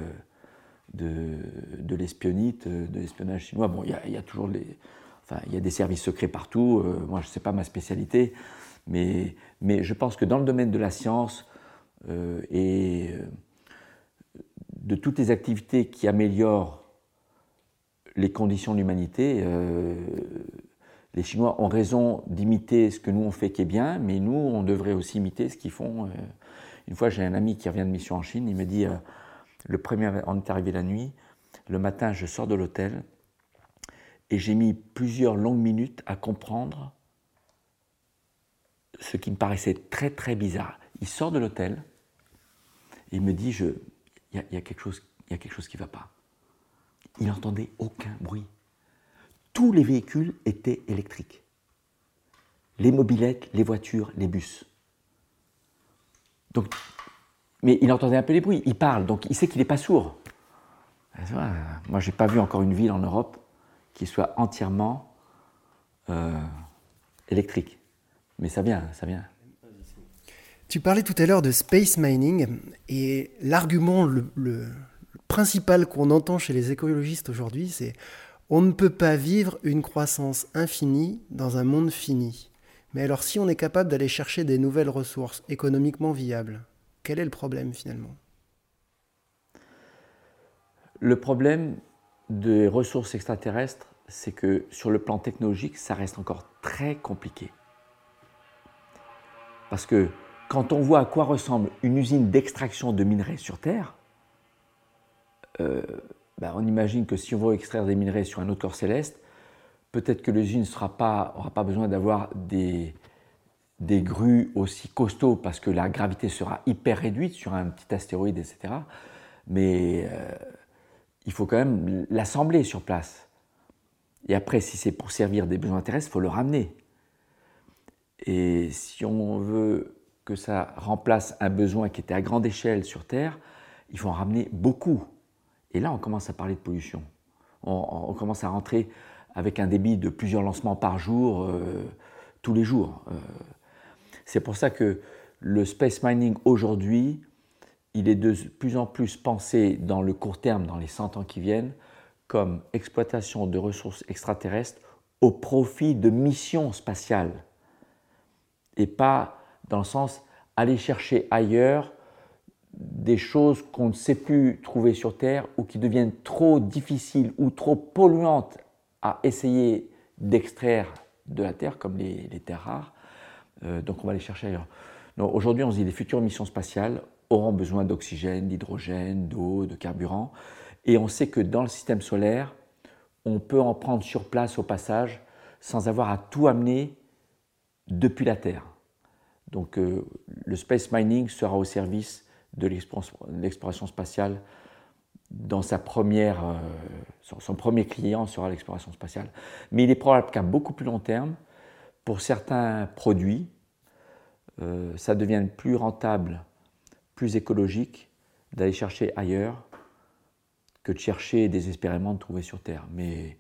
de, de l'espionnite, euh, de l'espionnage chinois. Bon, il y, a toujours les, enfin, il y a des services secrets partout. Euh, moi, je ne sais pas ma spécialité, mais, mais je pense que dans le domaine de la science et de toutes les activités qui améliorent les conditions de l'humanité, euh, les Chinois ont raison d'imiter ce que nous on fait qui est bien, mais nous on devrait aussi imiter ce qu'ils font. Euh. Une fois j'ai un ami qui revient de mission en Chine, il me dit, euh, le premier, on est arrivé la nuit, le matin je sors de l'hôtel et j'ai mis plusieurs longues minutes à comprendre ce qui me paraissait très très bizarre. Il sort de l'hôtel, il me dit, il y, a quelque chose, y a quelque chose qui ne va pas. Il n'entendait aucun bruit. Tous les véhicules étaient électriques. Les mobilettes, les voitures, les bus. Donc, mais il entendait un peu les bruits. Il parle, donc il sait qu'il n'est pas sourd. Moi, je n'ai pas vu encore une ville en Europe qui soit entièrement euh, électrique. Mais ça vient, ça vient. Tu parlais tout à l'heure de space mining et l'argument principal qu'on entend chez les écologistes aujourd'hui, c'est on ne peut pas vivre une croissance infinie dans un monde fini. Mais alors si on est capable d'aller chercher des nouvelles ressources économiquement viables, quel est le problème finalement? Le problème des ressources extraterrestres, c'est que sur le plan technologique, ça reste encore très compliqué. Parce que quand on voit à quoi ressemble une usine d'extraction de minerais sur Terre, euh, ben, on imagine que si on veut extraire des minerais sur un autre corps céleste, peut-être que l'usine n'aura pas, pas besoin d'avoir des, des grues aussi costauds parce que la gravité sera hyper réduite sur un petit astéroïde, etc. Mais euh, il faut quand même l'assembler sur place. Et après, si c'est pour servir des besoins terrestres, il faut le ramener. Et si on veut que ça remplace un besoin qui était à grande échelle sur Terre, il faut en ramener beaucoup. Et là, on commence à parler de pollution. On, commence à rentrer avec un débit de plusieurs lancements par jour, euh, tous les jours. Euh, c'est pour ça que le space mining aujourd'hui, il est de plus en plus pensé dans le court terme, dans les 100 ans qui viennent, comme exploitation de ressources extraterrestres au profit de missions spatiales. Et pas dans le sens aller chercher ailleurs des choses qu'on ne sait plus trouver sur Terre ou qui deviennent trop difficiles ou trop polluantes à essayer d'extraire de la Terre, comme les, terres rares. Euh, donc on va les chercher ailleurs. Aujourd'hui, on se dit les futures missions spatiales auront besoin d'oxygène, d'hydrogène, d'eau, de carburant. Et on sait que dans le système solaire, on peut en prendre sur place au passage sans avoir à tout amener depuis la Terre. Donc euh, le space mining sera au service de l'exploration spatiale dans sa première, euh, son, premier client sera l'exploration spatiale. Mais il est probable qu'à beaucoup plus long terme, pour certains produits, euh, ça devienne plus rentable, plus écologique d'aller chercher ailleurs que de chercher désespérément de trouver sur Terre. Mais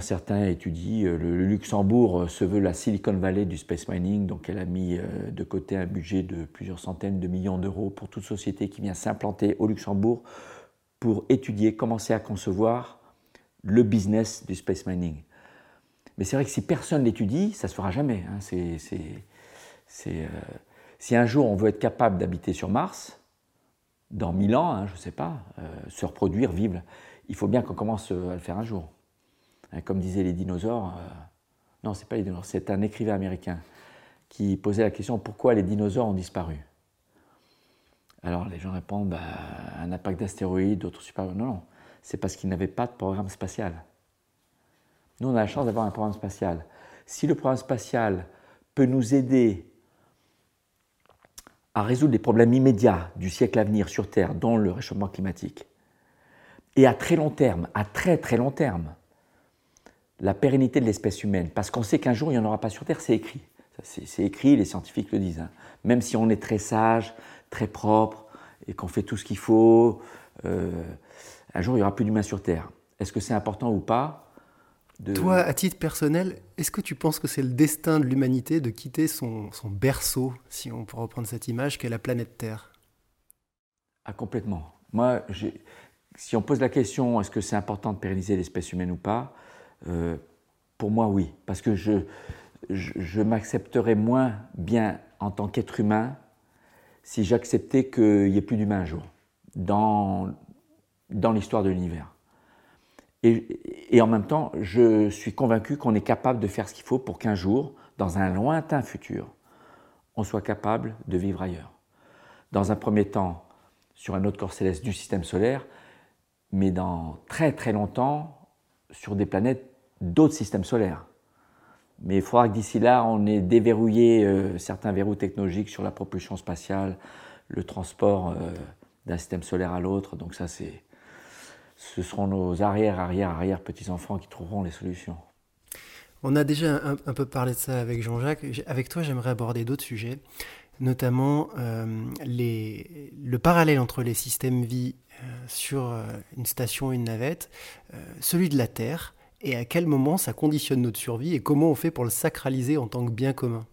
certains étudient, euh, le, Luxembourg euh, se veut la Silicon Valley du space mining, donc elle a mis euh, de côté un budget de plusieurs centaines de millions d'euros pour toute société qui vient s'implanter au Luxembourg pour étudier, commencer à concevoir le business du space mining. Mais c'est vrai que si personne l'étudie, ça ne se fera jamais. Hein. si un jour on veut être capable d'habiter sur Mars, dans mille ans, hein, je ne sais pas, se reproduire, vivre, il faut bien qu'on commence à le faire un jour. Hein, comme disaient les dinosaures, euh, non, c'est pas les dinosaures, c'est un écrivain américain qui posait la question pourquoi les dinosaures ont disparu? Alors les gens répondent bah, un impact d'astéroïdes, d'autres super. Non, non, c'est parce qu'ils n'avaient pas de programme spatial. Nous, on a la chance d'avoir un programme spatial. Si le programme spatial peut nous aider à résoudre les problèmes immédiats du siècle à venir sur Terre, dont le réchauffement climatique, et à très long terme, à très très long terme, la pérennité de l'espèce humaine, parce qu'on sait qu'un jour il n'y en aura pas sur Terre, c'est écrit. C'est écrit, les scientifiques le disent. Hein. Même si on est très sage, très propre, et qu'on fait tout ce qu'il faut, euh, un jour il n'y aura plus d'humains sur Terre. Est-ce que c'est important ou pas Toi, à titre personnel, est-ce que tu penses que c'est le destin de l'humanité de quitter son, son, berceau, si on peut reprendre cette image, qu'est la planète Terre? Ah, complètement. Moi, si on pose la question, est-ce que c'est important de pérenniser l'espèce humaine ou pas euh, pour moi, oui, parce que je, je, m'accepterais moins bien en tant qu'être humain si j'acceptais qu'il n'y ait plus d'humains un jour. dans, dans l'histoire de l'univers. Et, et, en même temps, je suis convaincu qu'on est capable de faire ce qu'il faut pour qu'un jour, dans un lointain futur, on soit capable de vivre ailleurs. Dans un premier temps, sur un autre corps céleste du système solaire, mais dans très très longtemps, sur des planètes d'autres systèmes solaires. Mais il faudra que d'ici là, on ait déverrouillé euh, certains verrous technologiques sur la propulsion spatiale, le transport euh, d'un système solaire à l'autre. Donc ça, c'est, ce seront nos arrière, arrière, arrière petits-enfants qui trouveront les solutions. On a déjà un, peu parlé de ça avec Jean-Jacques. Avec toi, j'aimerais aborder d'autres sujets, notamment euh, les, le parallèle entre les systèmes vie sur une station, une navette, celui de la Terre et à quel moment ça conditionne notre survie et comment on fait pour le sacraliser en tant que bien commun?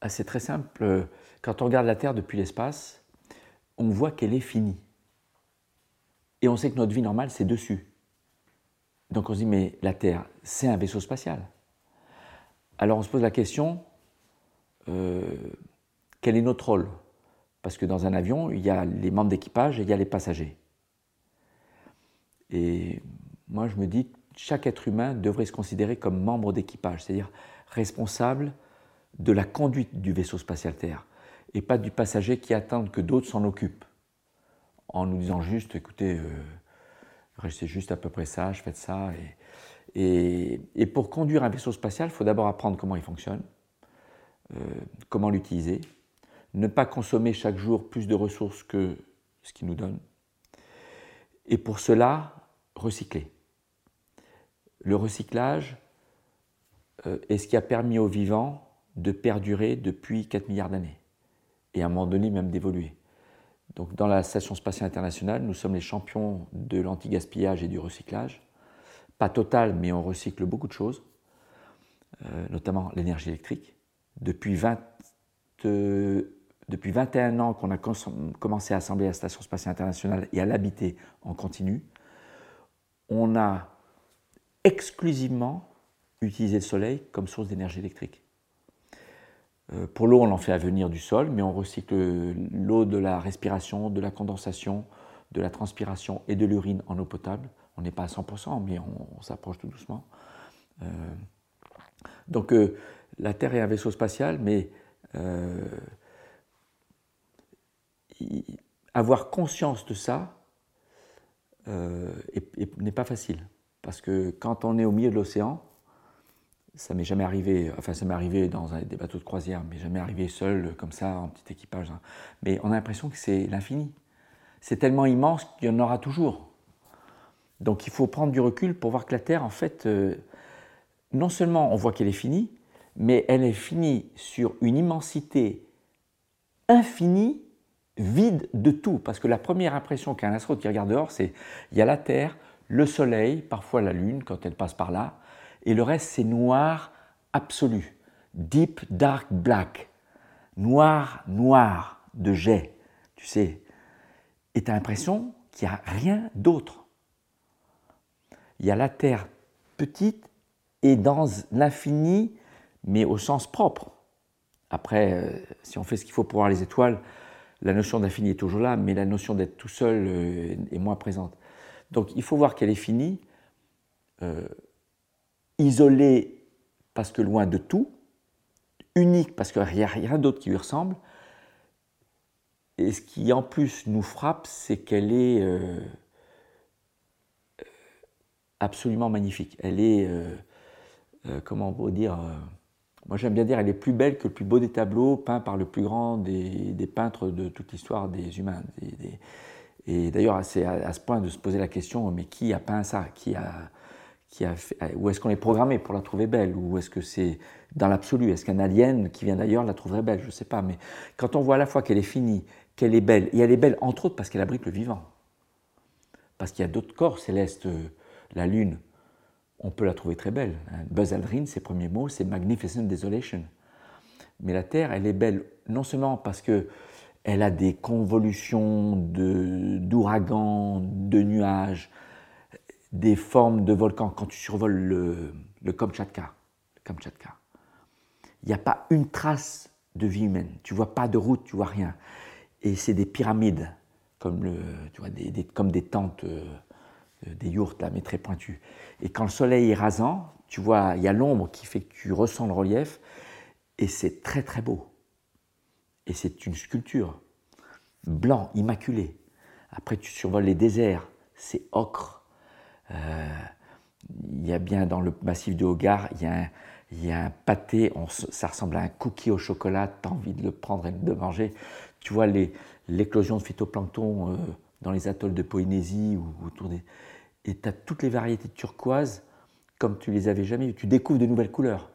Ah, C'est très simple. Quand on regarde la Terre depuis l'espace, on voit qu'elle est finie. Et on sait que notre vie normale, c'est dessus. Donc on se dit, mais la Terre, c'est un vaisseau spatial. Alors on se pose la question, euh, quel est notre rôle? Parce que dans un avion, il y a les membres d'équipage et il y a les passagers. Et moi je me dis que chaque être humain devrait se considérer comme membre d'équipage, c'est-à-dire responsable de la conduite du vaisseau spatial Terre, et pas du passager qui attend que d'autres s'en occupent, en nous disant juste, écoutez, euh, restez juste à peu près sage, faites ça. Et, pour conduire un vaisseau spatial, il faut d'abord apprendre comment il fonctionne, euh, comment l'utiliser, ne pas consommer chaque jour plus de ressources que ce qu'il nous donne. Et pour cela, recycler le recyclage euh, est ce qui a permis aux vivants de perdurer depuis 4 milliards d'années, et à un moment donné même d'évoluer? Donc dans la Station spatiale internationale, nous sommes les champions de l'anti-gaspillage et du recyclage. Pas total, mais on recycle beaucoup de choses, euh, notamment l'énergie électrique. Depuis, 20, euh, depuis 21 ans qu'on a commencé à assembler la Station spatiale internationale et à l'habiter en continu, on a exclusivement utiliser le soleil comme source d'énergie électrique. Euh, pour l'eau, on en fait à venir du sol, mais on recycle l'eau de la respiration, de la condensation, de la transpiration et de l'urine en eau potable. On n'est pas à 100%, mais on, s'approche tout doucement. Euh, donc euh, la Terre est un vaisseau spatial, mais avoir conscience de ça n'est pas facile. Parce que quand on est au milieu de l'océan, ça m'est jamais arrivé, enfin ça m'est arrivé dans des bateaux de croisière, mais jamais arrivé seul comme ça, en petit équipage. Hein. Mais on a l'impression que c'est l'infini. C'est tellement immense qu'il y en aura toujours. Donc il faut prendre du recul pour voir que la Terre, en fait, euh, non seulement on voit qu'elle est finie, mais elle est finie sur une immensité infinie, vide de tout. Parce que la première impression qu'un astronaute qui regarde dehors, c'est il y a la Terre, le soleil, parfois la lune quand elle passe par là, et le reste c'est noir absolu, deep dark black, noir noir de jet, tu sais, et tu as l'impression qu'il n'y a rien d'autre. Il y a la Terre petite et dans l'infini, mais au sens propre. Après, euh, si on fait ce qu'il faut pour voir les étoiles, la notion d'infini est toujours là, mais la notion d'être tout seul euh, est moins présente. Donc il faut voir qu'elle est finie, euh, isolée parce que loin de tout, unique parce qu'il n'y a rien d'autre qui lui ressemble. Et ce qui en plus nous frappe, c'est qu'elle est, euh, absolument magnifique. Elle est, euh, comment on peut dire, moi j'aime bien dire, elle est plus belle que le plus beau des tableaux peints par le plus grand des, peintres de toute l'histoire des humains. Et d'ailleurs, c'est à, ce point de se poser la question, mais qui a peint ça? Qui a, qui a Où est-ce qu'on est programmé pour la trouver belle? Ou est-ce que c'est dans l'absolu? Est-ce qu'un alien qui vient d'ailleurs la trouverait belle? Je ne sais pas. Mais quand on voit à la fois qu'elle est finie, qu'elle est belle, et elle est belle entre autres parce qu'elle abrite le vivant. Parce qu'il y a d'autres corps célestes, euh, la Lune, on peut la trouver très belle. Hein. Buzz Aldrin, ses premiers mots, c'est Magnificent Desolation. Mais la Terre, elle est belle non seulement parce que elle a des convolutions d'ouragans, de, nuages, des formes de volcans. Quand tu survoles le, le Kamchatka, il n'y a pas une trace de vie humaine. Tu vois pas de route, tu vois rien. Et c'est des pyramides comme, des, comme des tentes, euh, des yourtes, là, mais très pointues. Et quand le soleil est rasant, tu vois, il y a l'ombre qui fait que tu ressens le relief, et c'est très très beau. Et c'est une sculpture, blanc, immaculé. Après, tu survoles les déserts, c'est ocre. Euh, il y a bien dans le massif de Hogar, il y a un, y a un pâté, ça ressemble à un cookie au chocolat, tu as envie de le prendre et de le manger. Tu vois l'éclosion de phytoplancton euh, dans les atolls de Polynésie ou autour des. Et tu as toutes les variétés de turquoise comme tu les avais jamais vues. Tu découvres de nouvelles couleurs.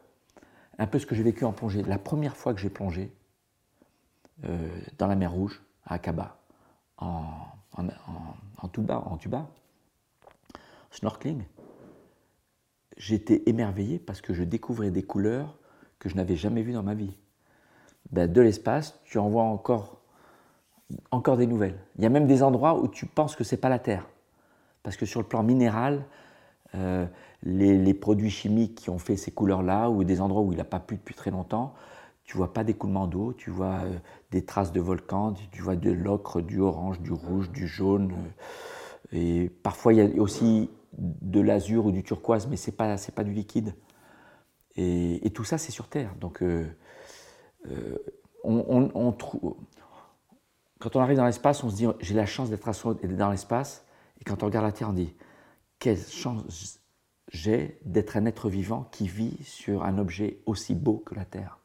Un peu ce que j'ai vécu en plongée. La première fois que j'ai plongé euh, dans la mer Rouge, à Akaba, en, en, en, tuba, en snorkeling, j'étais émerveillé parce que je découvrais des couleurs que je n'avais jamais vues dans ma vie. Ben, de l'espace, tu en vois encore, encore des nouvelles. Il y a même des endroits où tu penses que ce n'est pas la Terre. Parce que sur le plan minéral, euh, les, produits chimiques qui ont fait ces couleurs-là, ou des endroits où il n'a pas plu depuis très longtemps, tu vois pas d'écoulement d'eau, tu vois euh, des traces de volcans, tu vois de l'ocre, du orange, du rouge, du jaune. Euh, et parfois, il y a aussi de l'azur ou du turquoise, mais c'est pas c'est pas du liquide. Et, tout ça, c'est sur Terre. Donc, euh, on, quand on arrive dans l'espace, on se dit j'ai la chance d'être dans l'espace. Et quand on regarde la Terre, on dit quelle chance j'ai d'être un être vivant qui vit sur un objet aussi beau que la Terre.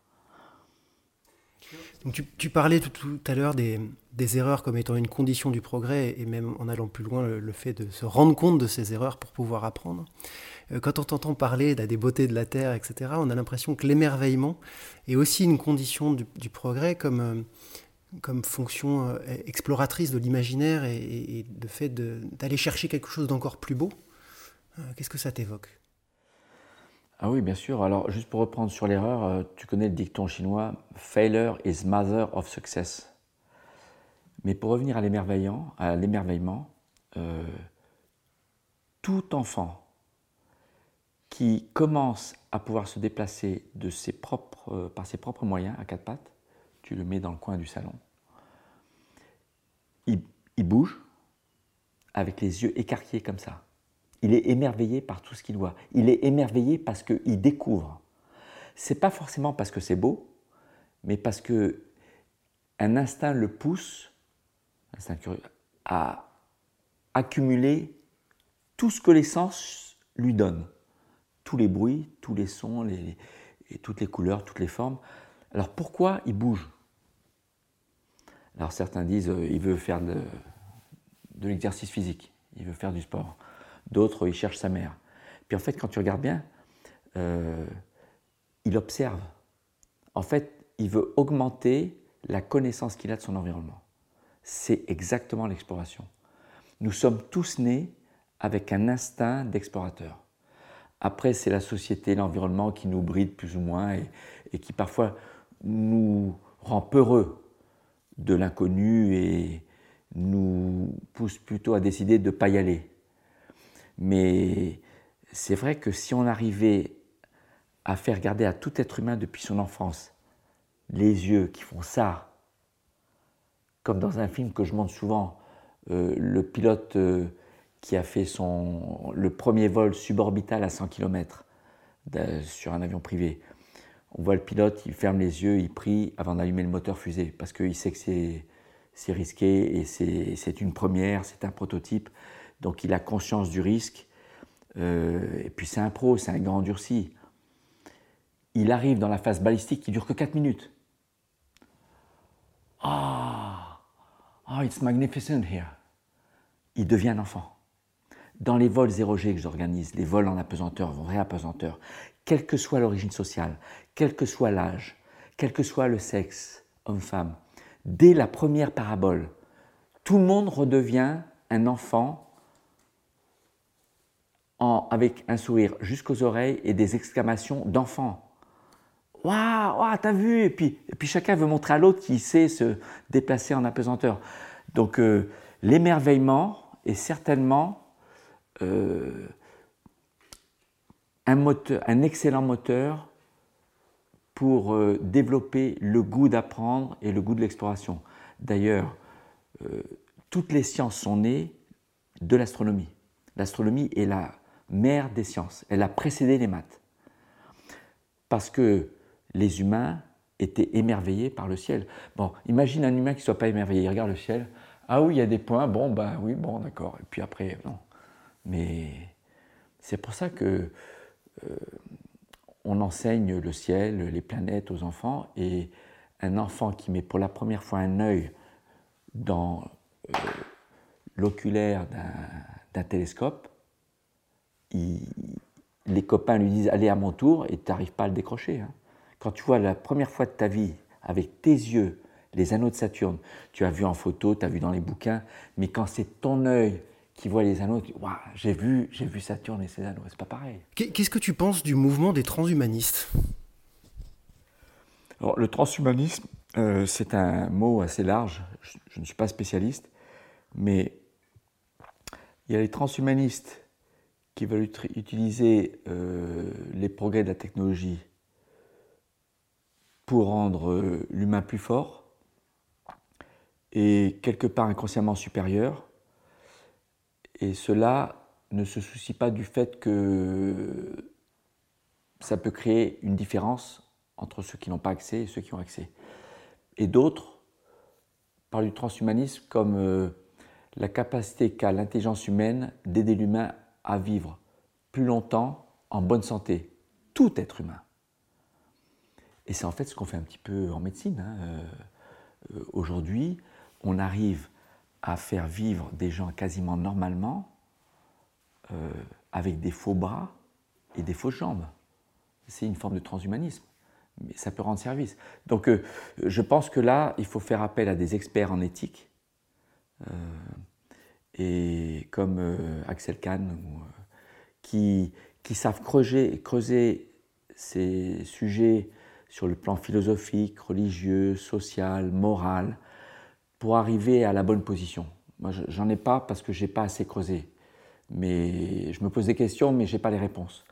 Tu, parlais tout, à l'heure des, erreurs comme étant une condition du progrès et même en allant plus loin le, fait de se rendre compte de ces erreurs pour pouvoir apprendre. Euh, quand on t'entend parler des beautés de la Terre, etc., on a l'impression que l'émerveillement est aussi une condition du, progrès comme, euh, fonction euh, exploratrice de l'imaginaire et, le fait d'aller chercher quelque chose d'encore plus beau. Qu'est-ce que ça t'évoque? Ah oui, bien sûr. Alors, juste pour reprendre sur l'erreur, euh, tu connais le dicton chinois Failure is mother of success. Mais pour revenir à l'émerveillement, à l'émerveillement, euh, tout enfant qui commence à pouvoir se déplacer de ses propres, euh, par ses propres moyens à quatre pattes, tu le mets dans le coin du salon, il bouge avec les yeux écarquillés comme ça. Il est émerveillé par tout ce qu'il voit. Il est émerveillé parce qu'il découvre. C'est pas forcément parce que c'est beau, mais parce que un instinct le pousse, à accumuler tout ce que les sens lui donnent. Tous les bruits, tous les sons, toutes les couleurs, toutes les formes. Alors pourquoi il bouge? Alors certains disent euh, il veut faire de l'exercice physique, il veut faire du sport d'autres il cherche sa mère. Puis en fait, quand tu regardes bien, euh, il observe. En fait, il veut augmenter la connaissance qu'il a de son environnement. C'est exactement l'exploration. Nous sommes tous nés avec un instinct d'explorateur. Après, c'est la société, l'environnement qui nous bride plus ou moins et, et, qui parfois nous rend peureux de l'inconnu et nous pousse plutôt à décider de ne pas y aller. Mais c'est vrai que si on arrivait à faire garder à tout être humain depuis son enfance les yeux qui font ça, comme dans un film que je montre souvent, euh, le pilote euh, qui a fait son, le premier vol suborbital à 100 km sur un avion privé. On voit le pilote, il ferme les yeux, il prie avant d'allumer le moteur fusée, parce qu'il sait que c'est risqué et c'est une première, c'est un prototype donc il a conscience du risque. Euh, et puis c'est un pro, c'est un grand endurci. Il arrive dans la phase balistique qui dure que 4 minutes. Ah, oh, it's magnificent here. Il devient un enfant. Dans les vols 0G que j'organise, les vols en apesanteur, vrai apesanteur, quelle que soit l'origine sociale, quel que soit l'âge, quel que soit le sexe, homme-femme, dès la première parabole, tout le monde redevient un enfant avec un sourire jusqu'aux oreilles et des exclamations d'enfants. Waouh, t'as vu? Et puis, et puis chacun veut montrer à l'autre qu'il sait se déplacer en apesanteur. Donc euh, l'émerveillement est certainement euh, un, moteur, un excellent moteur pour euh, développer le goût d'apprendre et le goût de l'exploration. D'ailleurs, toutes les sciences sont nées de l'astronomie. L'astronomie est la mère des sciences. Elle a précédé les maths. Parce que les humains étaient émerveillés par le ciel. Bon, imagine un humain qui ne soit pas émerveillé. Il regarde le ciel. Ah oui, il y a des points. Bon, ben oui, bon, d'accord. Et puis après, non. Mais c'est pour ça que euh, on enseigne le ciel, les planètes aux enfants. Et un enfant qui met pour la première fois un œil dans euh, l'oculaire d'un télescope, les copains lui disent Allez à mon tour, et tu n'arrives pas à le décrocher. Hein. Quand tu vois la première fois de ta vie, avec tes yeux, les anneaux de Saturne, tu as vu en photo, tu as vu dans les bouquins, mais quand c'est ton œil qui voit les anneaux, tu dis j'ai vu, j'ai vu Saturne et ses anneaux, c'est pas pareil. Qu'est-ce que tu penses du mouvement des transhumanistes? Alors, Le transhumanisme, euh, c'est un mot assez large, je ne suis pas spécialiste, mais il y a les transhumanistes qui veulent utiliser euh, les progrès de la technologie pour rendre euh, l'humain plus fort et quelque part inconsciemment supérieur. Et cela ne se soucie pas du fait que ça peut créer une différence entre ceux qui n'ont pas accès et ceux qui ont accès. Et d'autres parlent du transhumanisme comme euh, la capacité qu'a l'intelligence humaine d'aider l'humain à vivre plus longtemps en bonne santé, tout être humain. Et c'est en fait ce qu'on fait un petit peu en médecine. Hein. Euh, euh, aujourd'hui, on arrive à faire vivre des gens quasiment normalement euh, avec des faux bras et des fausses jambes. C'est une forme de transhumanisme, mais ça peut rendre service. Donc je pense que là, il faut faire appel à des experts en éthique et comme euh, Axel Kahn, euh, qui, qui, savent creuser, creuser ces sujets sur le plan philosophique, religieux, social, moral, pour arriver à la bonne position. Moi, j'en ai pas parce que j'ai pas assez creusé. Mais je me pose des questions, mais j'ai pas les réponses.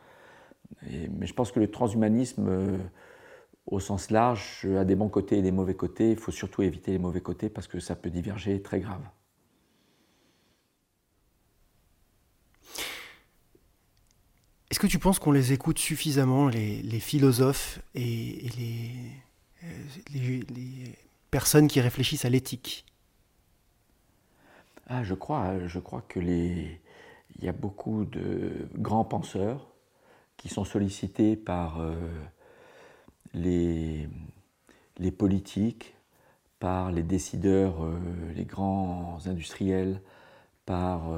mais je pense que le transhumanisme, euh, au sens large, a des bons côtés et des mauvais côtés. Il faut surtout éviter les mauvais côtés parce que ça peut diverger très grave. Est-ce que tu penses qu'on les écoute suffisamment, les, philosophes et, euh, les, personnes qui réfléchissent à l'éthique? Ah, je crois, je crois que les, il y a beaucoup de grands penseurs qui sont sollicités par euh, les, les politiques, par les décideurs, euh, les grands industriels, par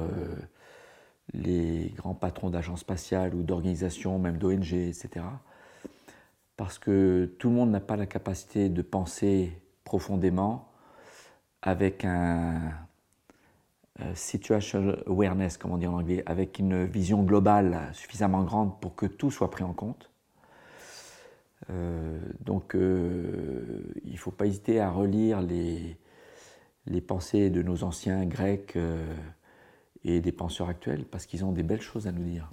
les grands patrons d'agences spatiales ou d'organisations, même d'ONG, etc. Parce que tout le monde n'a pas la capacité de penser profondément avec un situation awareness, comme on dit en anglais, avec une vision globale suffisamment grande pour que tout soit pris en compte. Euh, donc euh, il ne faut pas hésiter à relire les, pensées de nos anciens grecs. Euh, et des penseurs actuels parce qu'ils ont des belles choses à nous dire.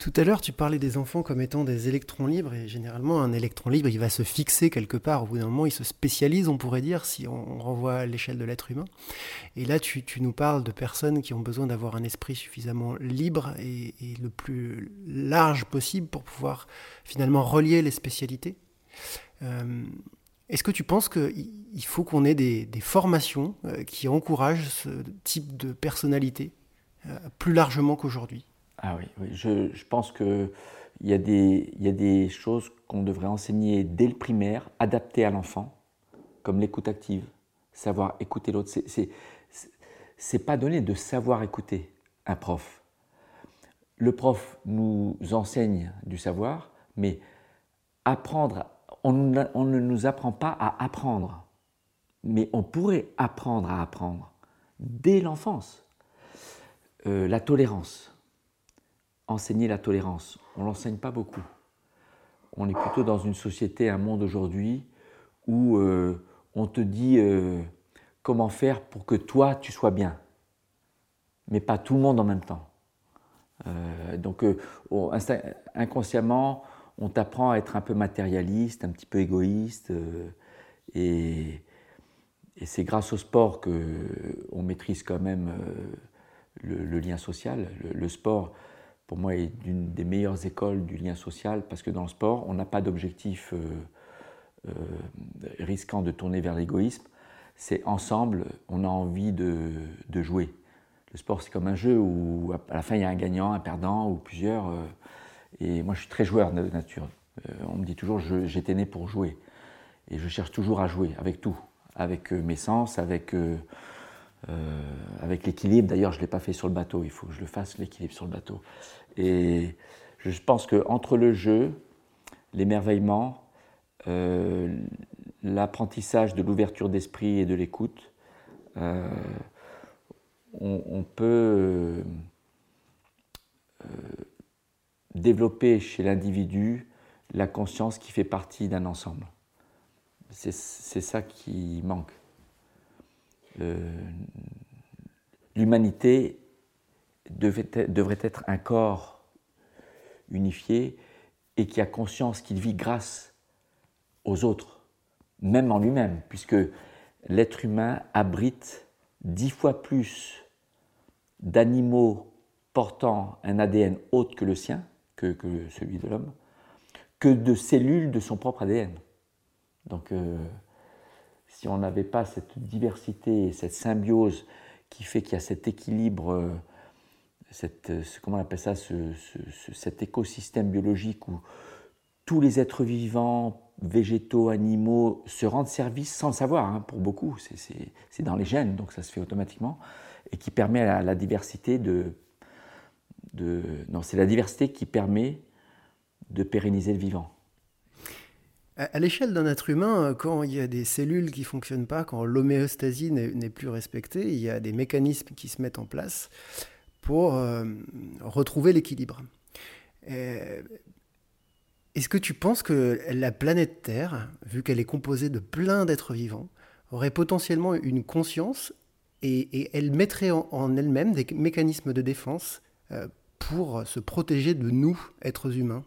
Tout à l'heure, tu parlais des enfants comme étant des électrons libres, et généralement, un électron libre, il va se fixer quelque part. Au bout d'un moment, il se spécialise, on pourrait dire, si on renvoie à l'échelle de l'être humain. Et là, tu, nous parles de personnes qui ont besoin d'avoir un esprit suffisamment libre et, le plus large possible pour pouvoir finalement relier les spécialités. Euh, est-ce que tu penses qu'il faut qu'on ait des, formations euh, qui encouragent ce type de personnalité? Plus largement qu'aujourd'hui. Ah oui. Je, pense qu'il y, a des, y a des choses qu'on devrait enseigner dès le primaire, adaptées à l'enfant, comme l'écoute active, savoir écouter l'autre. C'est pas donné de savoir écouter un prof. Le prof nous enseigne du savoir, mais apprendre, on ne nous apprend pas à apprendre, mais on pourrait apprendre à apprendre dès l'enfance. Euh, la tolérance. Enseigner la tolérance. On ne l'enseigne pas beaucoup. On est plutôt dans une société, un monde aujourd'hui où euh, on te dit euh, comment faire pour que toi tu sois bien, mais pas tout le monde en même temps. donc inconsciemment, on t'apprend à être un peu matérialiste, un petit peu égoïste, et, Et c'est grâce au sport qu'on maîtrise quand même le, lien social. Le, sport, pour moi, est une des meilleures écoles du lien social parce que dans le sport, on n'a pas d'objectif risquant de tourner vers l'égoïsme. C'est ensemble, on a envie de, de jouer. Le sport, c'est comme un jeu où à la fin, il y a un gagnant, un perdant ou plusieurs. Et moi, je suis très joueur de nature. Euh, on me dit toujours, j'étais né pour jouer. Et je cherche toujours à jouer avec tout, avec euh, mes sens, avec, euh, avec l'équilibre. D'ailleurs, je ne l'ai pas fait sur le bateau, il faut que je le fasse, l'équilibre sur le bateau. Et je pense qu'entre le jeu, l'émerveillement, l'apprentissage de l'ouverture d'esprit et de l'écoute, on, on, peut développer chez l'individu la conscience qui fait partie d'un ensemble. C'est ça qui manque. L'humanité devrait être un corps unifié et qui a conscience qu'il vit grâce aux autres, même en lui-même, puisque l'être humain abrite dix fois plus d'animaux portant un ADN autre que le sien, que, celui de l'homme, que de cellules de son propre ADN. Donc, euh, si on n'avait pas cette diversité, cette symbiose qui fait qu'il y a cet équilibre, euh, cette, euh, comment on appelle ça, cet écosystème biologique où tous les êtres vivants, végétaux, animaux, se rendent service sans le savoir, hein, pour beaucoup, c'est dans les gènes, donc ça se fait automatiquement, et qui permet à la diversité de non, c'est la diversité qui permet de pérenniser le vivant. À l'échelle d'un être humain, quand il y a des cellules qui ne fonctionnent pas, quand l'homéostasie n'est plus respectée, il y a des mécanismes qui se mettent en place pour euh, retrouver l'équilibre. Euh, est-ce que tu penses que la planète Terre, vu qu'elle est composée de plein d'êtres vivants, aurait potentiellement une conscience et, elle mettrait en, elle-même des mécanismes de défense euh, pour se protéger de nous, êtres humains?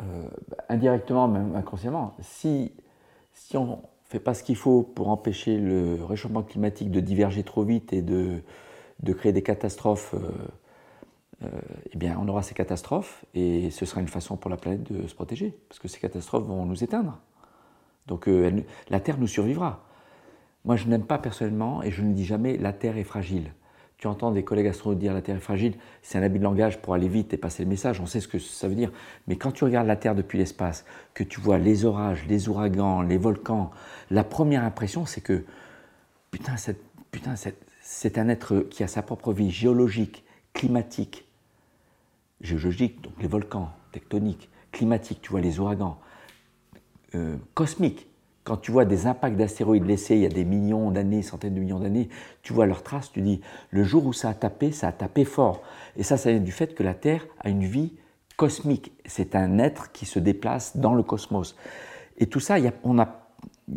Euh, Indirectement, même inconsciemment. Si, si on ne fait pas ce qu'il faut pour empêcher le réchauffement climatique de diverger trop vite et de, de créer des catastrophes, euh, euh, eh bien, on aura ces catastrophes et ce sera une façon pour la planète de se protéger, parce que ces catastrophes vont nous éteindre. Donc la Terre nous survivra. Moi, je n'aime pas personnellement, et je ne dis jamais la Terre est fragile tu entends des collègues astronautes dire la Terre est fragile, c'est un habit de langage pour aller vite et passer le message, on sait ce que ça veut dire. Mais quand tu regardes la Terre depuis l'espace, que tu vois les orages, les ouragans, les volcans, la première impression c'est que, putain, putain c'est un être qui a sa propre vie géologique, climatique, géologique, donc les volcans, tectoniques, climatique, tu vois les ouragans, euh, cosmiques, quand tu vois des impacts d'astéroïdes laissés il y a des millions d'années, centaines de millions d'années, tu vois leurs traces, tu dis, le jour où ça a tapé, ça a tapé fort. Et ça, ça vient du fait que la Terre a une vie cosmique. C'est un être qui se déplace dans le cosmos. Et tout ça, il n'y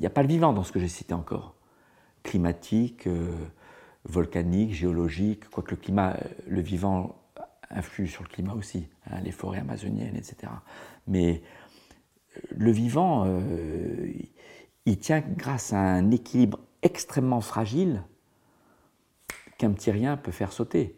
a, pas le vivant dans ce que j'ai cité encore. Climatique, euh, volcanique, géologique, quoique le climat, le vivant influe sur le climat aussi, hein, les forêts amazoniennes, etc. Mais euh, le vivant, euh, il tient grâce à un équilibre extrêmement fragile qu'un petit rien peut faire sauter.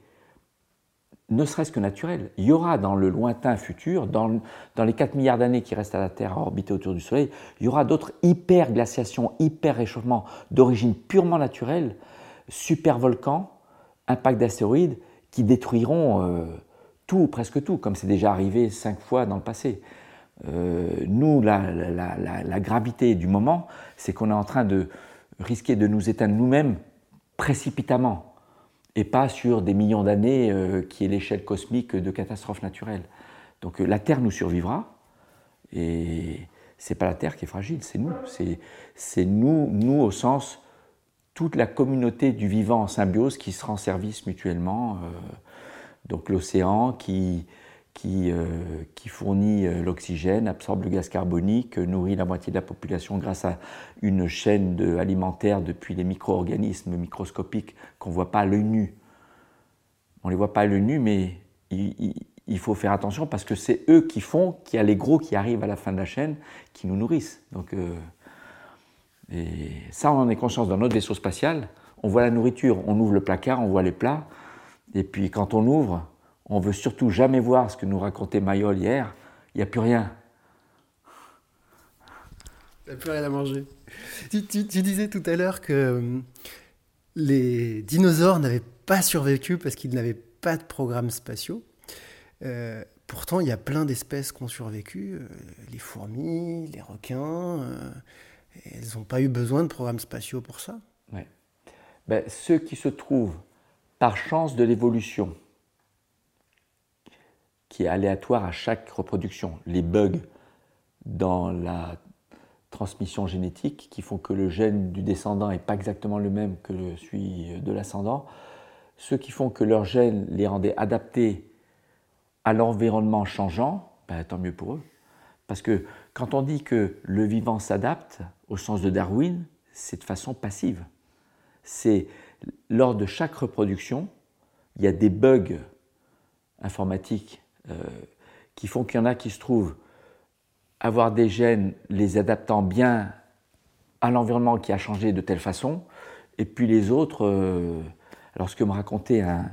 Ne serait-ce que naturel. Il y aura dans le lointain futur, dans, les 4 milliards d'années qui restent à la Terre à orbiter autour du Soleil, il y aura d'autres hyper-glaciations, hyper-réchauffements d'origine purement naturelle, super-volcans, impacts d'astéroïdes, qui détruiront euh, tout, presque tout, comme c'est déjà arrivé cinq fois dans le passé. Euh, nous, la, gravité du moment, c'est qu'on est en train de risquer de nous éteindre nous-mêmes précipitamment, et pas sur des millions d'années euh, qui est l'échelle cosmique de catastrophes naturelles. Donc euh, la Terre nous survivra, et c'est pas la Terre qui est fragile, c'est nous. C'est nous, nous au sens toute la communauté du vivant en symbiose qui se rend service mutuellement. donc l'océan qui, qui, euh, qui fournit euh, l'oxygène, absorbe le gaz carbonique, nourrit la moitié de la population grâce à une chaîne alimentaire depuis les micro-organismes microscopiques qu'on ne voit pas à l'œil nu. On ne les voit pas à l'œil nu, mais il, faut faire attention parce que c'est eux qui font qu'il y a les gros qui arrivent à la fin de la chaîne qui nous nourrissent. Donc, euh, Et ça, on en est conscience dans notre vaisseau spatial. On voit la nourriture, on ouvre le placard, on voit les plats. Et puis quand on ouvre, on veut surtout jamais voir ce que nous racontait Mayol hier. Il n'y a plus rien. Il n'y a plus rien à manger. Tu, disais tout à l'heure que hum, les dinosaures n'avaient pas survécu parce qu'ils n'avaient pas de programmes spatiaux. Euh, pourtant, il y a plein d'espèces qui ont survécu. Euh, les fourmis, les requins. Euh, elles n'ont pas eu besoin de programmes spatiaux pour ça. Ouais. Ben, ceux qui se trouvent par chance de l'évolution, qui est aléatoire à chaque reproduction, les bugs dans la transmission génétique qui font que le gène du descendant n'est pas exactement le même que celui de l'ascendant, ceux qui font que leur gène les rendait adaptés à l'environnement changeant, ben, tant mieux pour eux. Parce que quand on dit que le vivant s'adapte, au sens de Darwin, c'est de façon passive. C'est lors de chaque reproduction, il y a des bugs informatiques euh, qui font qu'il y en a qui se trouvent avoir des gènes les adaptant bien à l'environnement qui a changé de telle façon, et puis les autres, euh, me racontait un,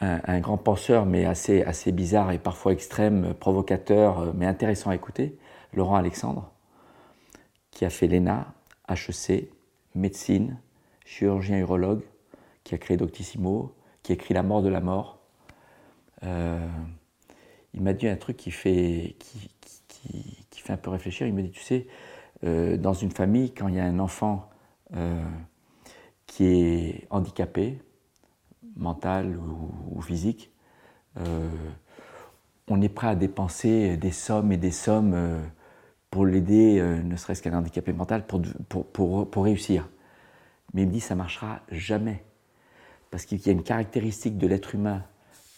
un, grand penseur, mais assez, assez bizarre et parfois extrême, provocateur, mais intéressant à écouter, Laurent Alexandre, qui a fait l'ENA, HEC, médecine, chirurgien urologue, qui a créé Doctissimo, qui écrit La mort de la mort. Euh, il m'a dit un truc qui fait, qui, fait un peu réfléchir. Il me dit, tu sais, euh, dans une famille, quand il y a un enfant euh, qui est handicapé, mental ou, physique, on est prêt à dépenser des sommes et des sommes pour l'aider, ne serait-ce qu'un handicapé mental, pour, pour, pour, pour, réussir. Mais il me dit, ça marchera jamais. Parce qu'il y a une caractéristique de l'être humain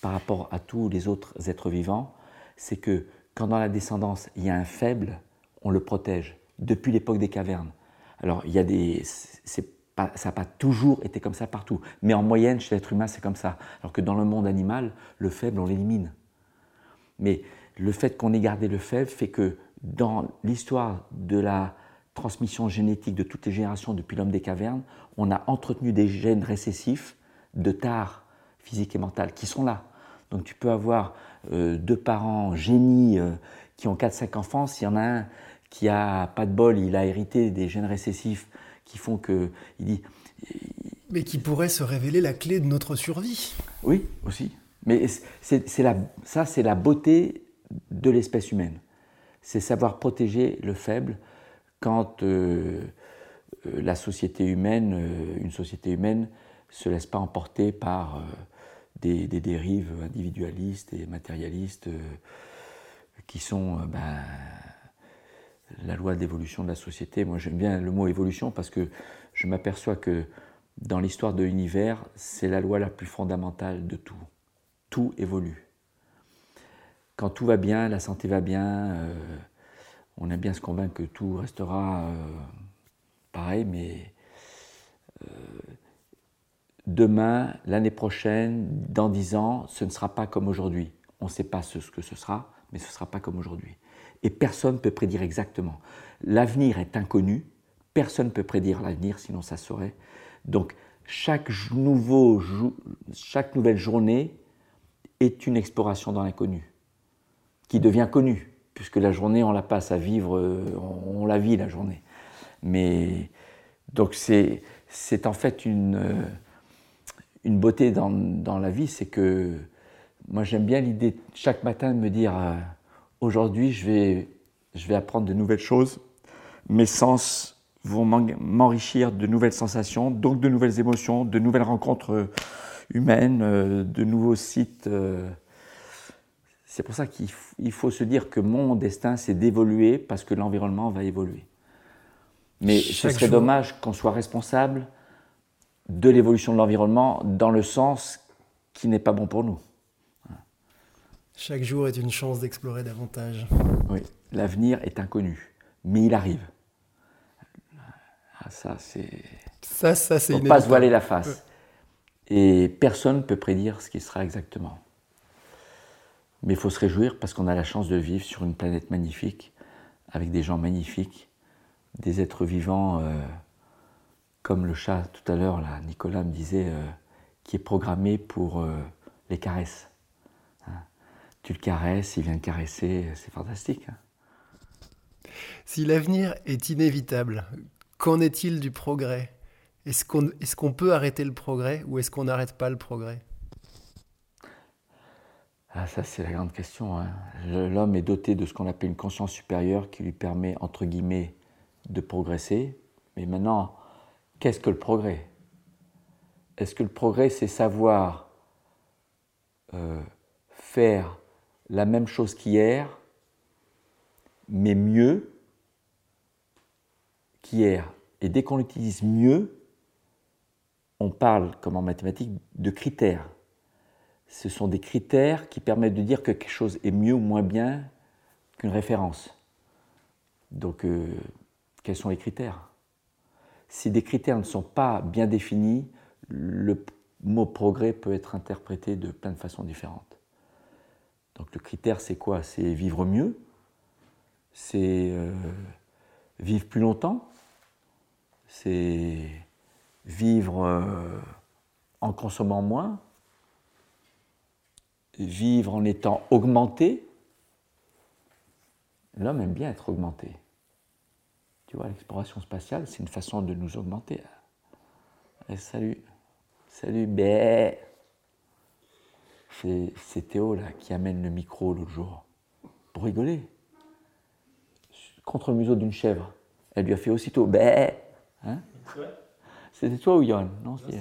par rapport à tous les autres êtres vivants, c'est que quand dans la descendance il y a un faible, on le protège depuis l'époque des cavernes. Alors il y a des, pas, ça n'a pas toujours été comme ça partout, mais en moyenne chez l'être humain c'est comme ça. Alors que dans le monde animal, le faible on l'élimine. Mais le fait qu'on ait gardé le faible fait que dans l'histoire de la transmission génétique de toutes les générations depuis l'homme des cavernes, on a entretenu des gènes récessifs de tard physique et mental qui sont là. Donc tu peux avoir euh, deux parents génies euh, qui ont 4-5 enfants, s'il y en a un qui a pas de bol, il a hérité des gènes récessifs qui font que il dit mais qui pourrait se révéler la clé de notre survie. Oui, aussi. Mais c'est la, ça, c'est la beauté de l'espèce humaine. C'est savoir protéger le faible quand euh, la société humaine, une société humaine, se laisse pas emporter par des, dérives individualistes et matérialistes euh, qui sont euh, ben, la loi d'évolution de la société. Moi j'aime bien le mot évolution parce que je m'aperçois que dans l'histoire de l'univers, c'est la loi la plus fondamentale de tout. Tout évolue. Quand tout va bien, la santé va bien, euh, on aime bien se convaincre que tout restera pareil, mais demain, l'année prochaine, dans dix ans, ce ne sera pas comme aujourd'hui. On ne sait pas ce que ce sera, mais ce ne sera pas comme aujourd'hui. Et personne ne peut prédire exactement. L'avenir est inconnu, personne ne peut prédire l'avenir, sinon ça serait. Donc chaque, nouveau, chaque nouvelle journée est une exploration dans l'inconnu, qui devient connue, puisque la journée, on la passe à vivre, on, la vit la journée. Mais donc c'est en fait une une beauté dans, dans la vie, c'est que moi j'aime bien l'idée chaque matin de me dire euh, aujourd'hui je vais, je vais apprendre de nouvelles choses, mes sens vont m'enrichir de nouvelles sensations, donc de nouvelles émotions, de nouvelles rencontres euh, humaines, euh, de nouveaux sites. C'est pour ça qu'il faut se dire que mon destin c'est d'évoluer parce que l'environnement va évoluer. Mais ce serait dommage qu'on soit responsable de l'évolution de l'environnement dans le sens qui n'est pas bon pour nous. Chaque jour est une chance d'explorer davantage. Oui, l'avenir est inconnu, mais il arrive. Ah, ça, c'est. Ça, ça, c'est. pas se voiler la face. Et personne ne peut prédire ce qui sera exactement. Mais il faut se réjouir parce qu'on a la chance de vivre sur une planète magnifique avec des gens magnifiques, des êtres vivants, euh, comme le chat tout à l'heure, là, Nicolas me disait, euh, qui est programmé pour euh, les caresses. Hein. Tu le caresses, il vient te caresser, c'est fantastique. Hein. Si l'avenir est inévitable, qu'en est-il du progrès? Est-ce qu'on est peut arrêter le progrès ou est-ce qu'on n'arrête pas le progrès? Ah, ça, c'est la grande question. Hein. L'homme est doté de ce qu'on appelle une conscience supérieure qui lui permet, entre guillemets, de progresser. Mais maintenant, qu'est-ce que le progrès? Est-ce que le progrès, c'est savoir euh, faire la même chose qu'hier, mais mieux qu'hier? Et dès qu'on utilise mieux, on parle, comme en mathématiques, de critères. Ce sont des critères qui permettent de dire que quelque chose est mieux ou moins bien qu'une référence. Donc, euh, quels sont les critères? Si des critères ne sont pas bien définis, le mot progrès peut être interprété de plein de façons différentes. Donc, le critère, c'est quoi? C'est vivre mieux, c'est euh, vivre plus longtemps, c'est vivre euh, en consommant moins, vivre en étant augmenté, l'homme aime bien être augmenté. Tu vois, l'exploration spatiale, c'est une façon de nous augmenter. Salut, salut, bé. C'est Théo là qui amène le micro l'autre jour pour rigoler contre le museau d'une chèvre. Elle lui a fait aussitôt bé. Hein C'était toi ou Yann? Non, c'est.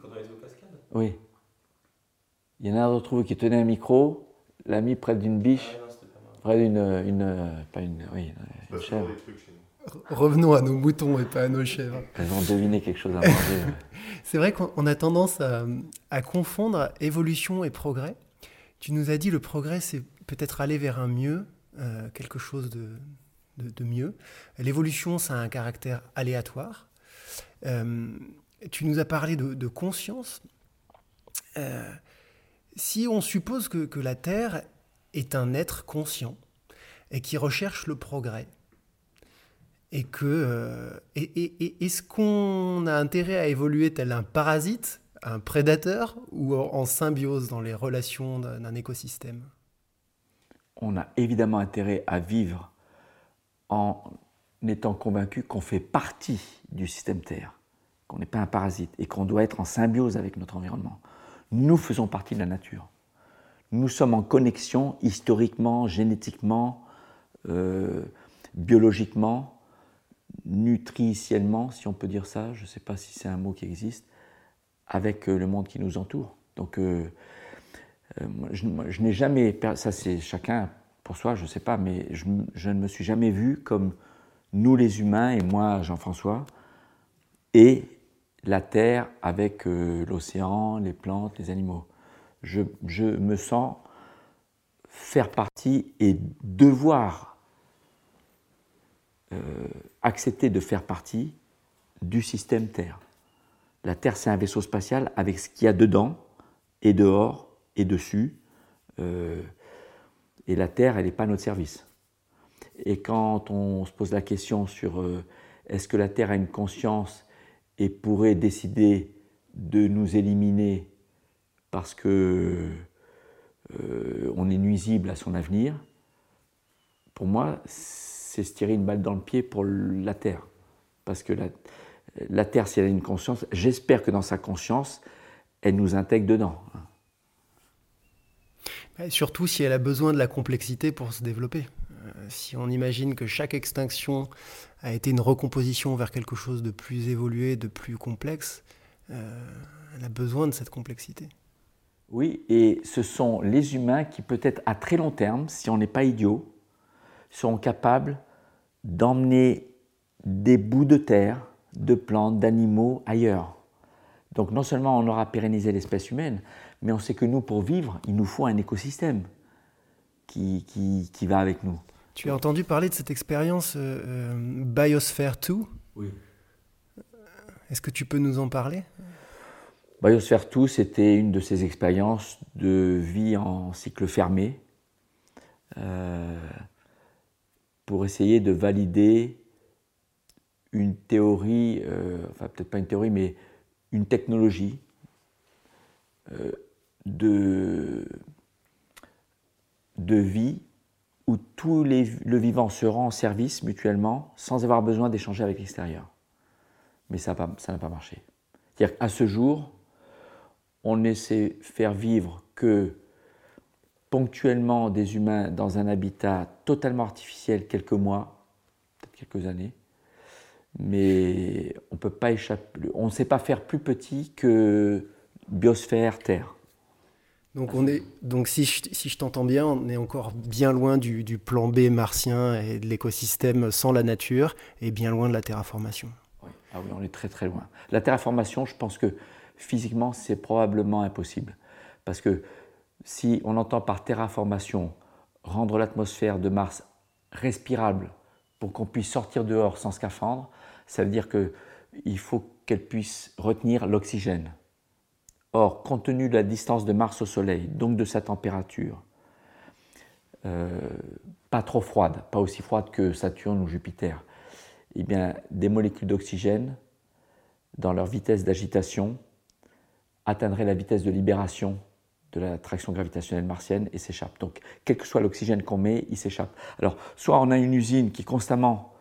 Quand on été au cascade Oui. Il y en a un d'entre vous qui tenait un micro, l'a mis près d'une biche, ah près d'une. Une, pas une. Oui, une bah, chèvre. Revenons à nos moutons et pas à nos chèvres. Elles ont deviné quelque chose à manger. C'est vrai qu'on a tendance à, confondre évolution et progrès. Tu nous as dit le progrès, c'est peut-être aller vers un mieux, euh, quelque chose de, de, mieux. L'évolution, ça a un caractère aléatoire. Euh, tu nous as parlé de, de conscience. Euh, si on suppose que, la Terre est un être conscient et qui recherche le progrès, et que euh, est-ce qu'on a intérêt à évoluer tel un parasite, un prédateur, ou en symbiose dans les relations d'un écosystème? On a évidemment intérêt à vivre en étant convaincu qu'on fait partie du système Terre, qu'on n'est pas un parasite et qu'on doit être en symbiose avec notre environnement. Nous faisons partie de la nature. Nous sommes en connexion historiquement, génétiquement, euh, biologiquement, nutritiellement, si on peut dire ça, je ne sais pas si c'est un mot qui existe, avec euh, le monde qui nous entoure. Donc, euh, je, n'ai jamais, ça c'est chacun pour soi, je ne sais pas, mais je, ne me suis jamais vu comme nous les humains, et moi Jean-François, et la terre avec l'océan, les plantes, les animaux. Je, me sens faire partie et devoir euh, accepter de faire partie du système Terre. La Terre, c'est un vaisseau spatial avec ce qu'il y a dedans, et dehors, et dessus. Euh, et la Terre, elle n'est pas à notre service. Et quand on se pose la question sur est-ce que la Terre a une conscience et pourrait décider de nous éliminer parce que euh, on est nuisible à son avenir, pour moi, c'est se tirer une balle dans le pied pour la Terre. Parce que la, Terre, si elle a une conscience, j'espère que dans sa conscience, elle nous intègre dedans. surtout si elle a besoin de la complexité pour se développer. Euh, si on imagine que chaque extinction a été une recomposition vers quelque chose de plus évolué, de plus complexe, euh, elle a besoin de cette complexité. Oui, et ce sont les humains qui, peut-être à très long terme, si on n'est pas idiot, seront capables d'emmener des bouts de terre, de plantes, d'animaux ailleurs. Donc non seulement on aura pérennisé l'espèce humaine, mais on sait que nous, pour vivre, il nous faut un écosystème qui, qui, qui va avec nous. Tu as entendu parler de cette expérience euh, euh, Biosphere 2 Oui. Est-ce que tu peux nous en parler? Biosphere 2, c'était une de ces expériences de vie en cycle fermé. Euh, pour essayer de valider une théorie, euh, enfin peut-être pas une théorie, mais une technologie euh, de, de vie où tout le vivant se rend en service mutuellement sans avoir besoin d'échanger avec l'extérieur. Mais ça n'a pas marché. C'est-à-dire qu'à ce jour, on ne sait faire vivre que ponctuellement des humains dans un habitat totalement artificiel quelques mois, peut-être quelques années, mais on peut pas échapper, on ne sait pas faire plus petit que biosphère Terre. Donc, on est, donc si je, si je t'entends bien, on est encore bien loin du, du plan B martien et de l'écosystème sans la nature et bien loin de la terraformation. Oui. Ah oui, on est très très loin. La terraformation, je pense que physiquement, c'est probablement impossible. Parce que si on entend par terraformation rendre l'atmosphère de Mars respirable pour qu'on puisse sortir dehors sans scaphandre, ça veut dire qu'il faut qu'elle puisse retenir l'oxygène. Or, compte tenu de la distance de Mars au Soleil, donc de sa température, euh, pas trop froide, pas aussi froide que Saturne ou Jupiter, eh bien, des molécules d'oxygène, dans leur vitesse d'agitation, atteindraient la vitesse de libération de l'attraction gravitationnelle martienne et s'échappe. Donc, quel que soit l'oxygène qu'on met, il s'échappe. Alors, soit on a une usine qui constamment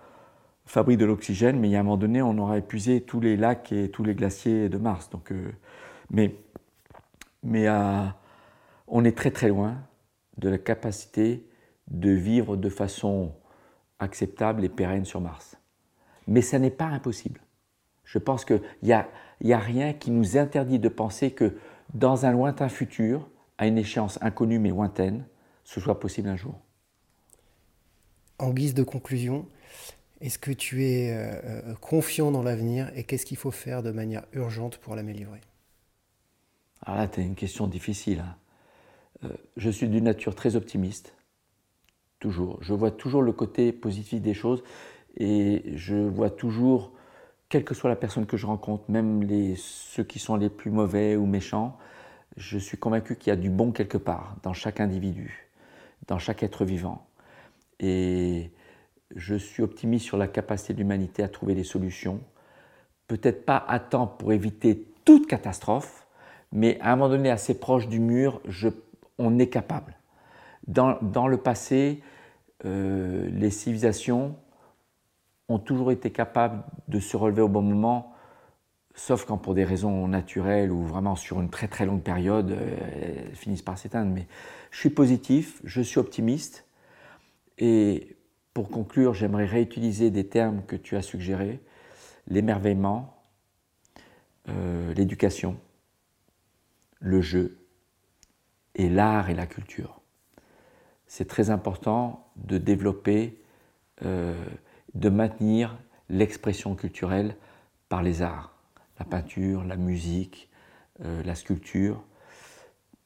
fabrique de l'oxygène, mais il y un moment donné, on aura épuisé tous les lacs et tous les glaciers de Mars. Euh, mais euh, on est très très loin de la capacité de vivre de façon acceptable et pérenne sur Mars. Mais ça n'est pas impossible. Je pense qu'il n'y a, y a rien qui nous interdit de penser que dans un lointain futur, à une échéance inconnue mais lointaine, ce soit possible un jour. En guise de conclusion, est-ce que tu es euh, euh, confiant dans l'avenir et qu'est-ce qu'il faut faire de manière urgente pour l'améliorer? Alors là, tu as une question difficile. Hein. Euh, je suis d'une nature très optimiste, toujours. Je vois toujours le côté positif des choses et je vois toujours quelle que soit la personne que je rencontre, même ceux qui sont les plus mauvais ou méchants, je suis convaincu qu'il y a du bon quelque part dans chaque individu, dans chaque être vivant. Et je suis optimiste sur la capacité de l'humanité à trouver des solutions. Peut-être pas à temps pour éviter toute catastrophe, mais à un moment donné assez proche du mur, on est capable. Dans, dans le passé, euh, les civilisations ont toujours été capables de se relever au bon moment, sauf quand pour des raisons naturelles ou vraiment sur une très très longue période, euh, elles finissent par s'éteindre. Mais je suis positif, je suis optimiste. Et pour conclure, j'aimerais réutiliser des termes que tu as suggérés, l'émerveillement, euh, l'éducation, le jeu et l'art et la culture. C'est très important de développer euh, de maintenir l'expression culturelle par les arts, la peinture, la musique, euh, la sculpture,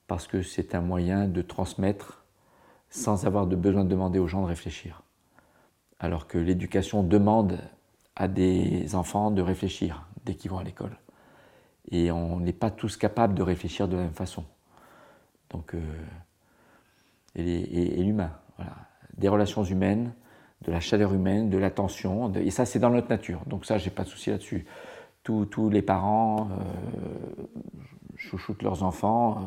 parce que c'est un moyen de transmettre sans avoir de besoin de demander aux gens de réfléchir. Alors que l'éducation demande à des enfants de réfléchir dès qu'ils vont à l'école. Et on n'est pas tous capables de réfléchir de la même façon. Donc, euh, et, et l'humain, voilà. Des relations humaines, de la chaleur humaine, de l'attention, et ça c'est dans notre nature. Donc ça, j'ai pas de souci là-dessus. Tous, les parents euh, chouchoutent leurs enfants. Euh,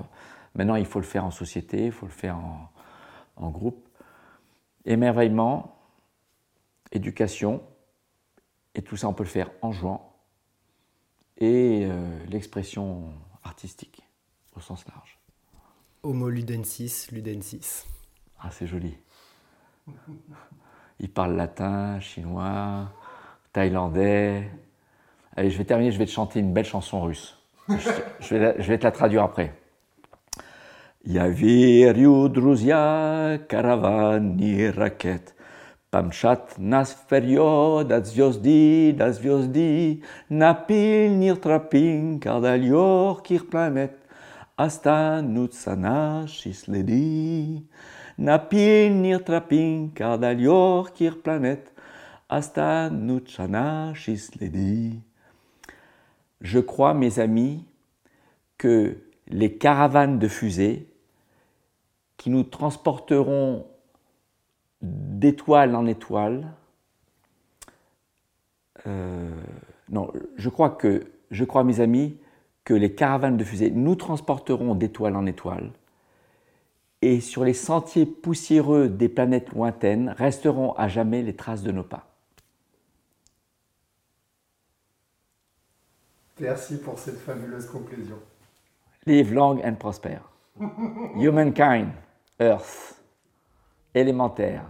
maintenant, il faut le faire en société, il faut le faire en, groupe. Émerveillement, éducation, et tout ça, on peut le faire en jouant, et euh, l'expression artistique au sens large. Homo ludensis, ludensis. Ah, c'est joli. Il parle latin, chinois, thaïlandais. Allez, je vais terminer, je vais te chanter une belle chanson russe. Je, vais, te la traduire après. Я верю, друзья, караван и ракет, Помчат нас вперед от звезды до звезды, На пыльных тропинках далеких планет Останутся наши следы. Kir planet. Je crois, mes amis, que les caravanes de fusées qui nous transporteront d'étoile en étoile, euh, non, je crois je crois, mes amis, que les caravanes de fusées nous transporteront d'étoile en étoile, et sur les sentiers poussiéreux des planètes lointaines resteront à jamais les traces de nos pas. Merci pour cette fabuleuse conclusion. Live long and prosper. Humankind, Earth, élémentaire.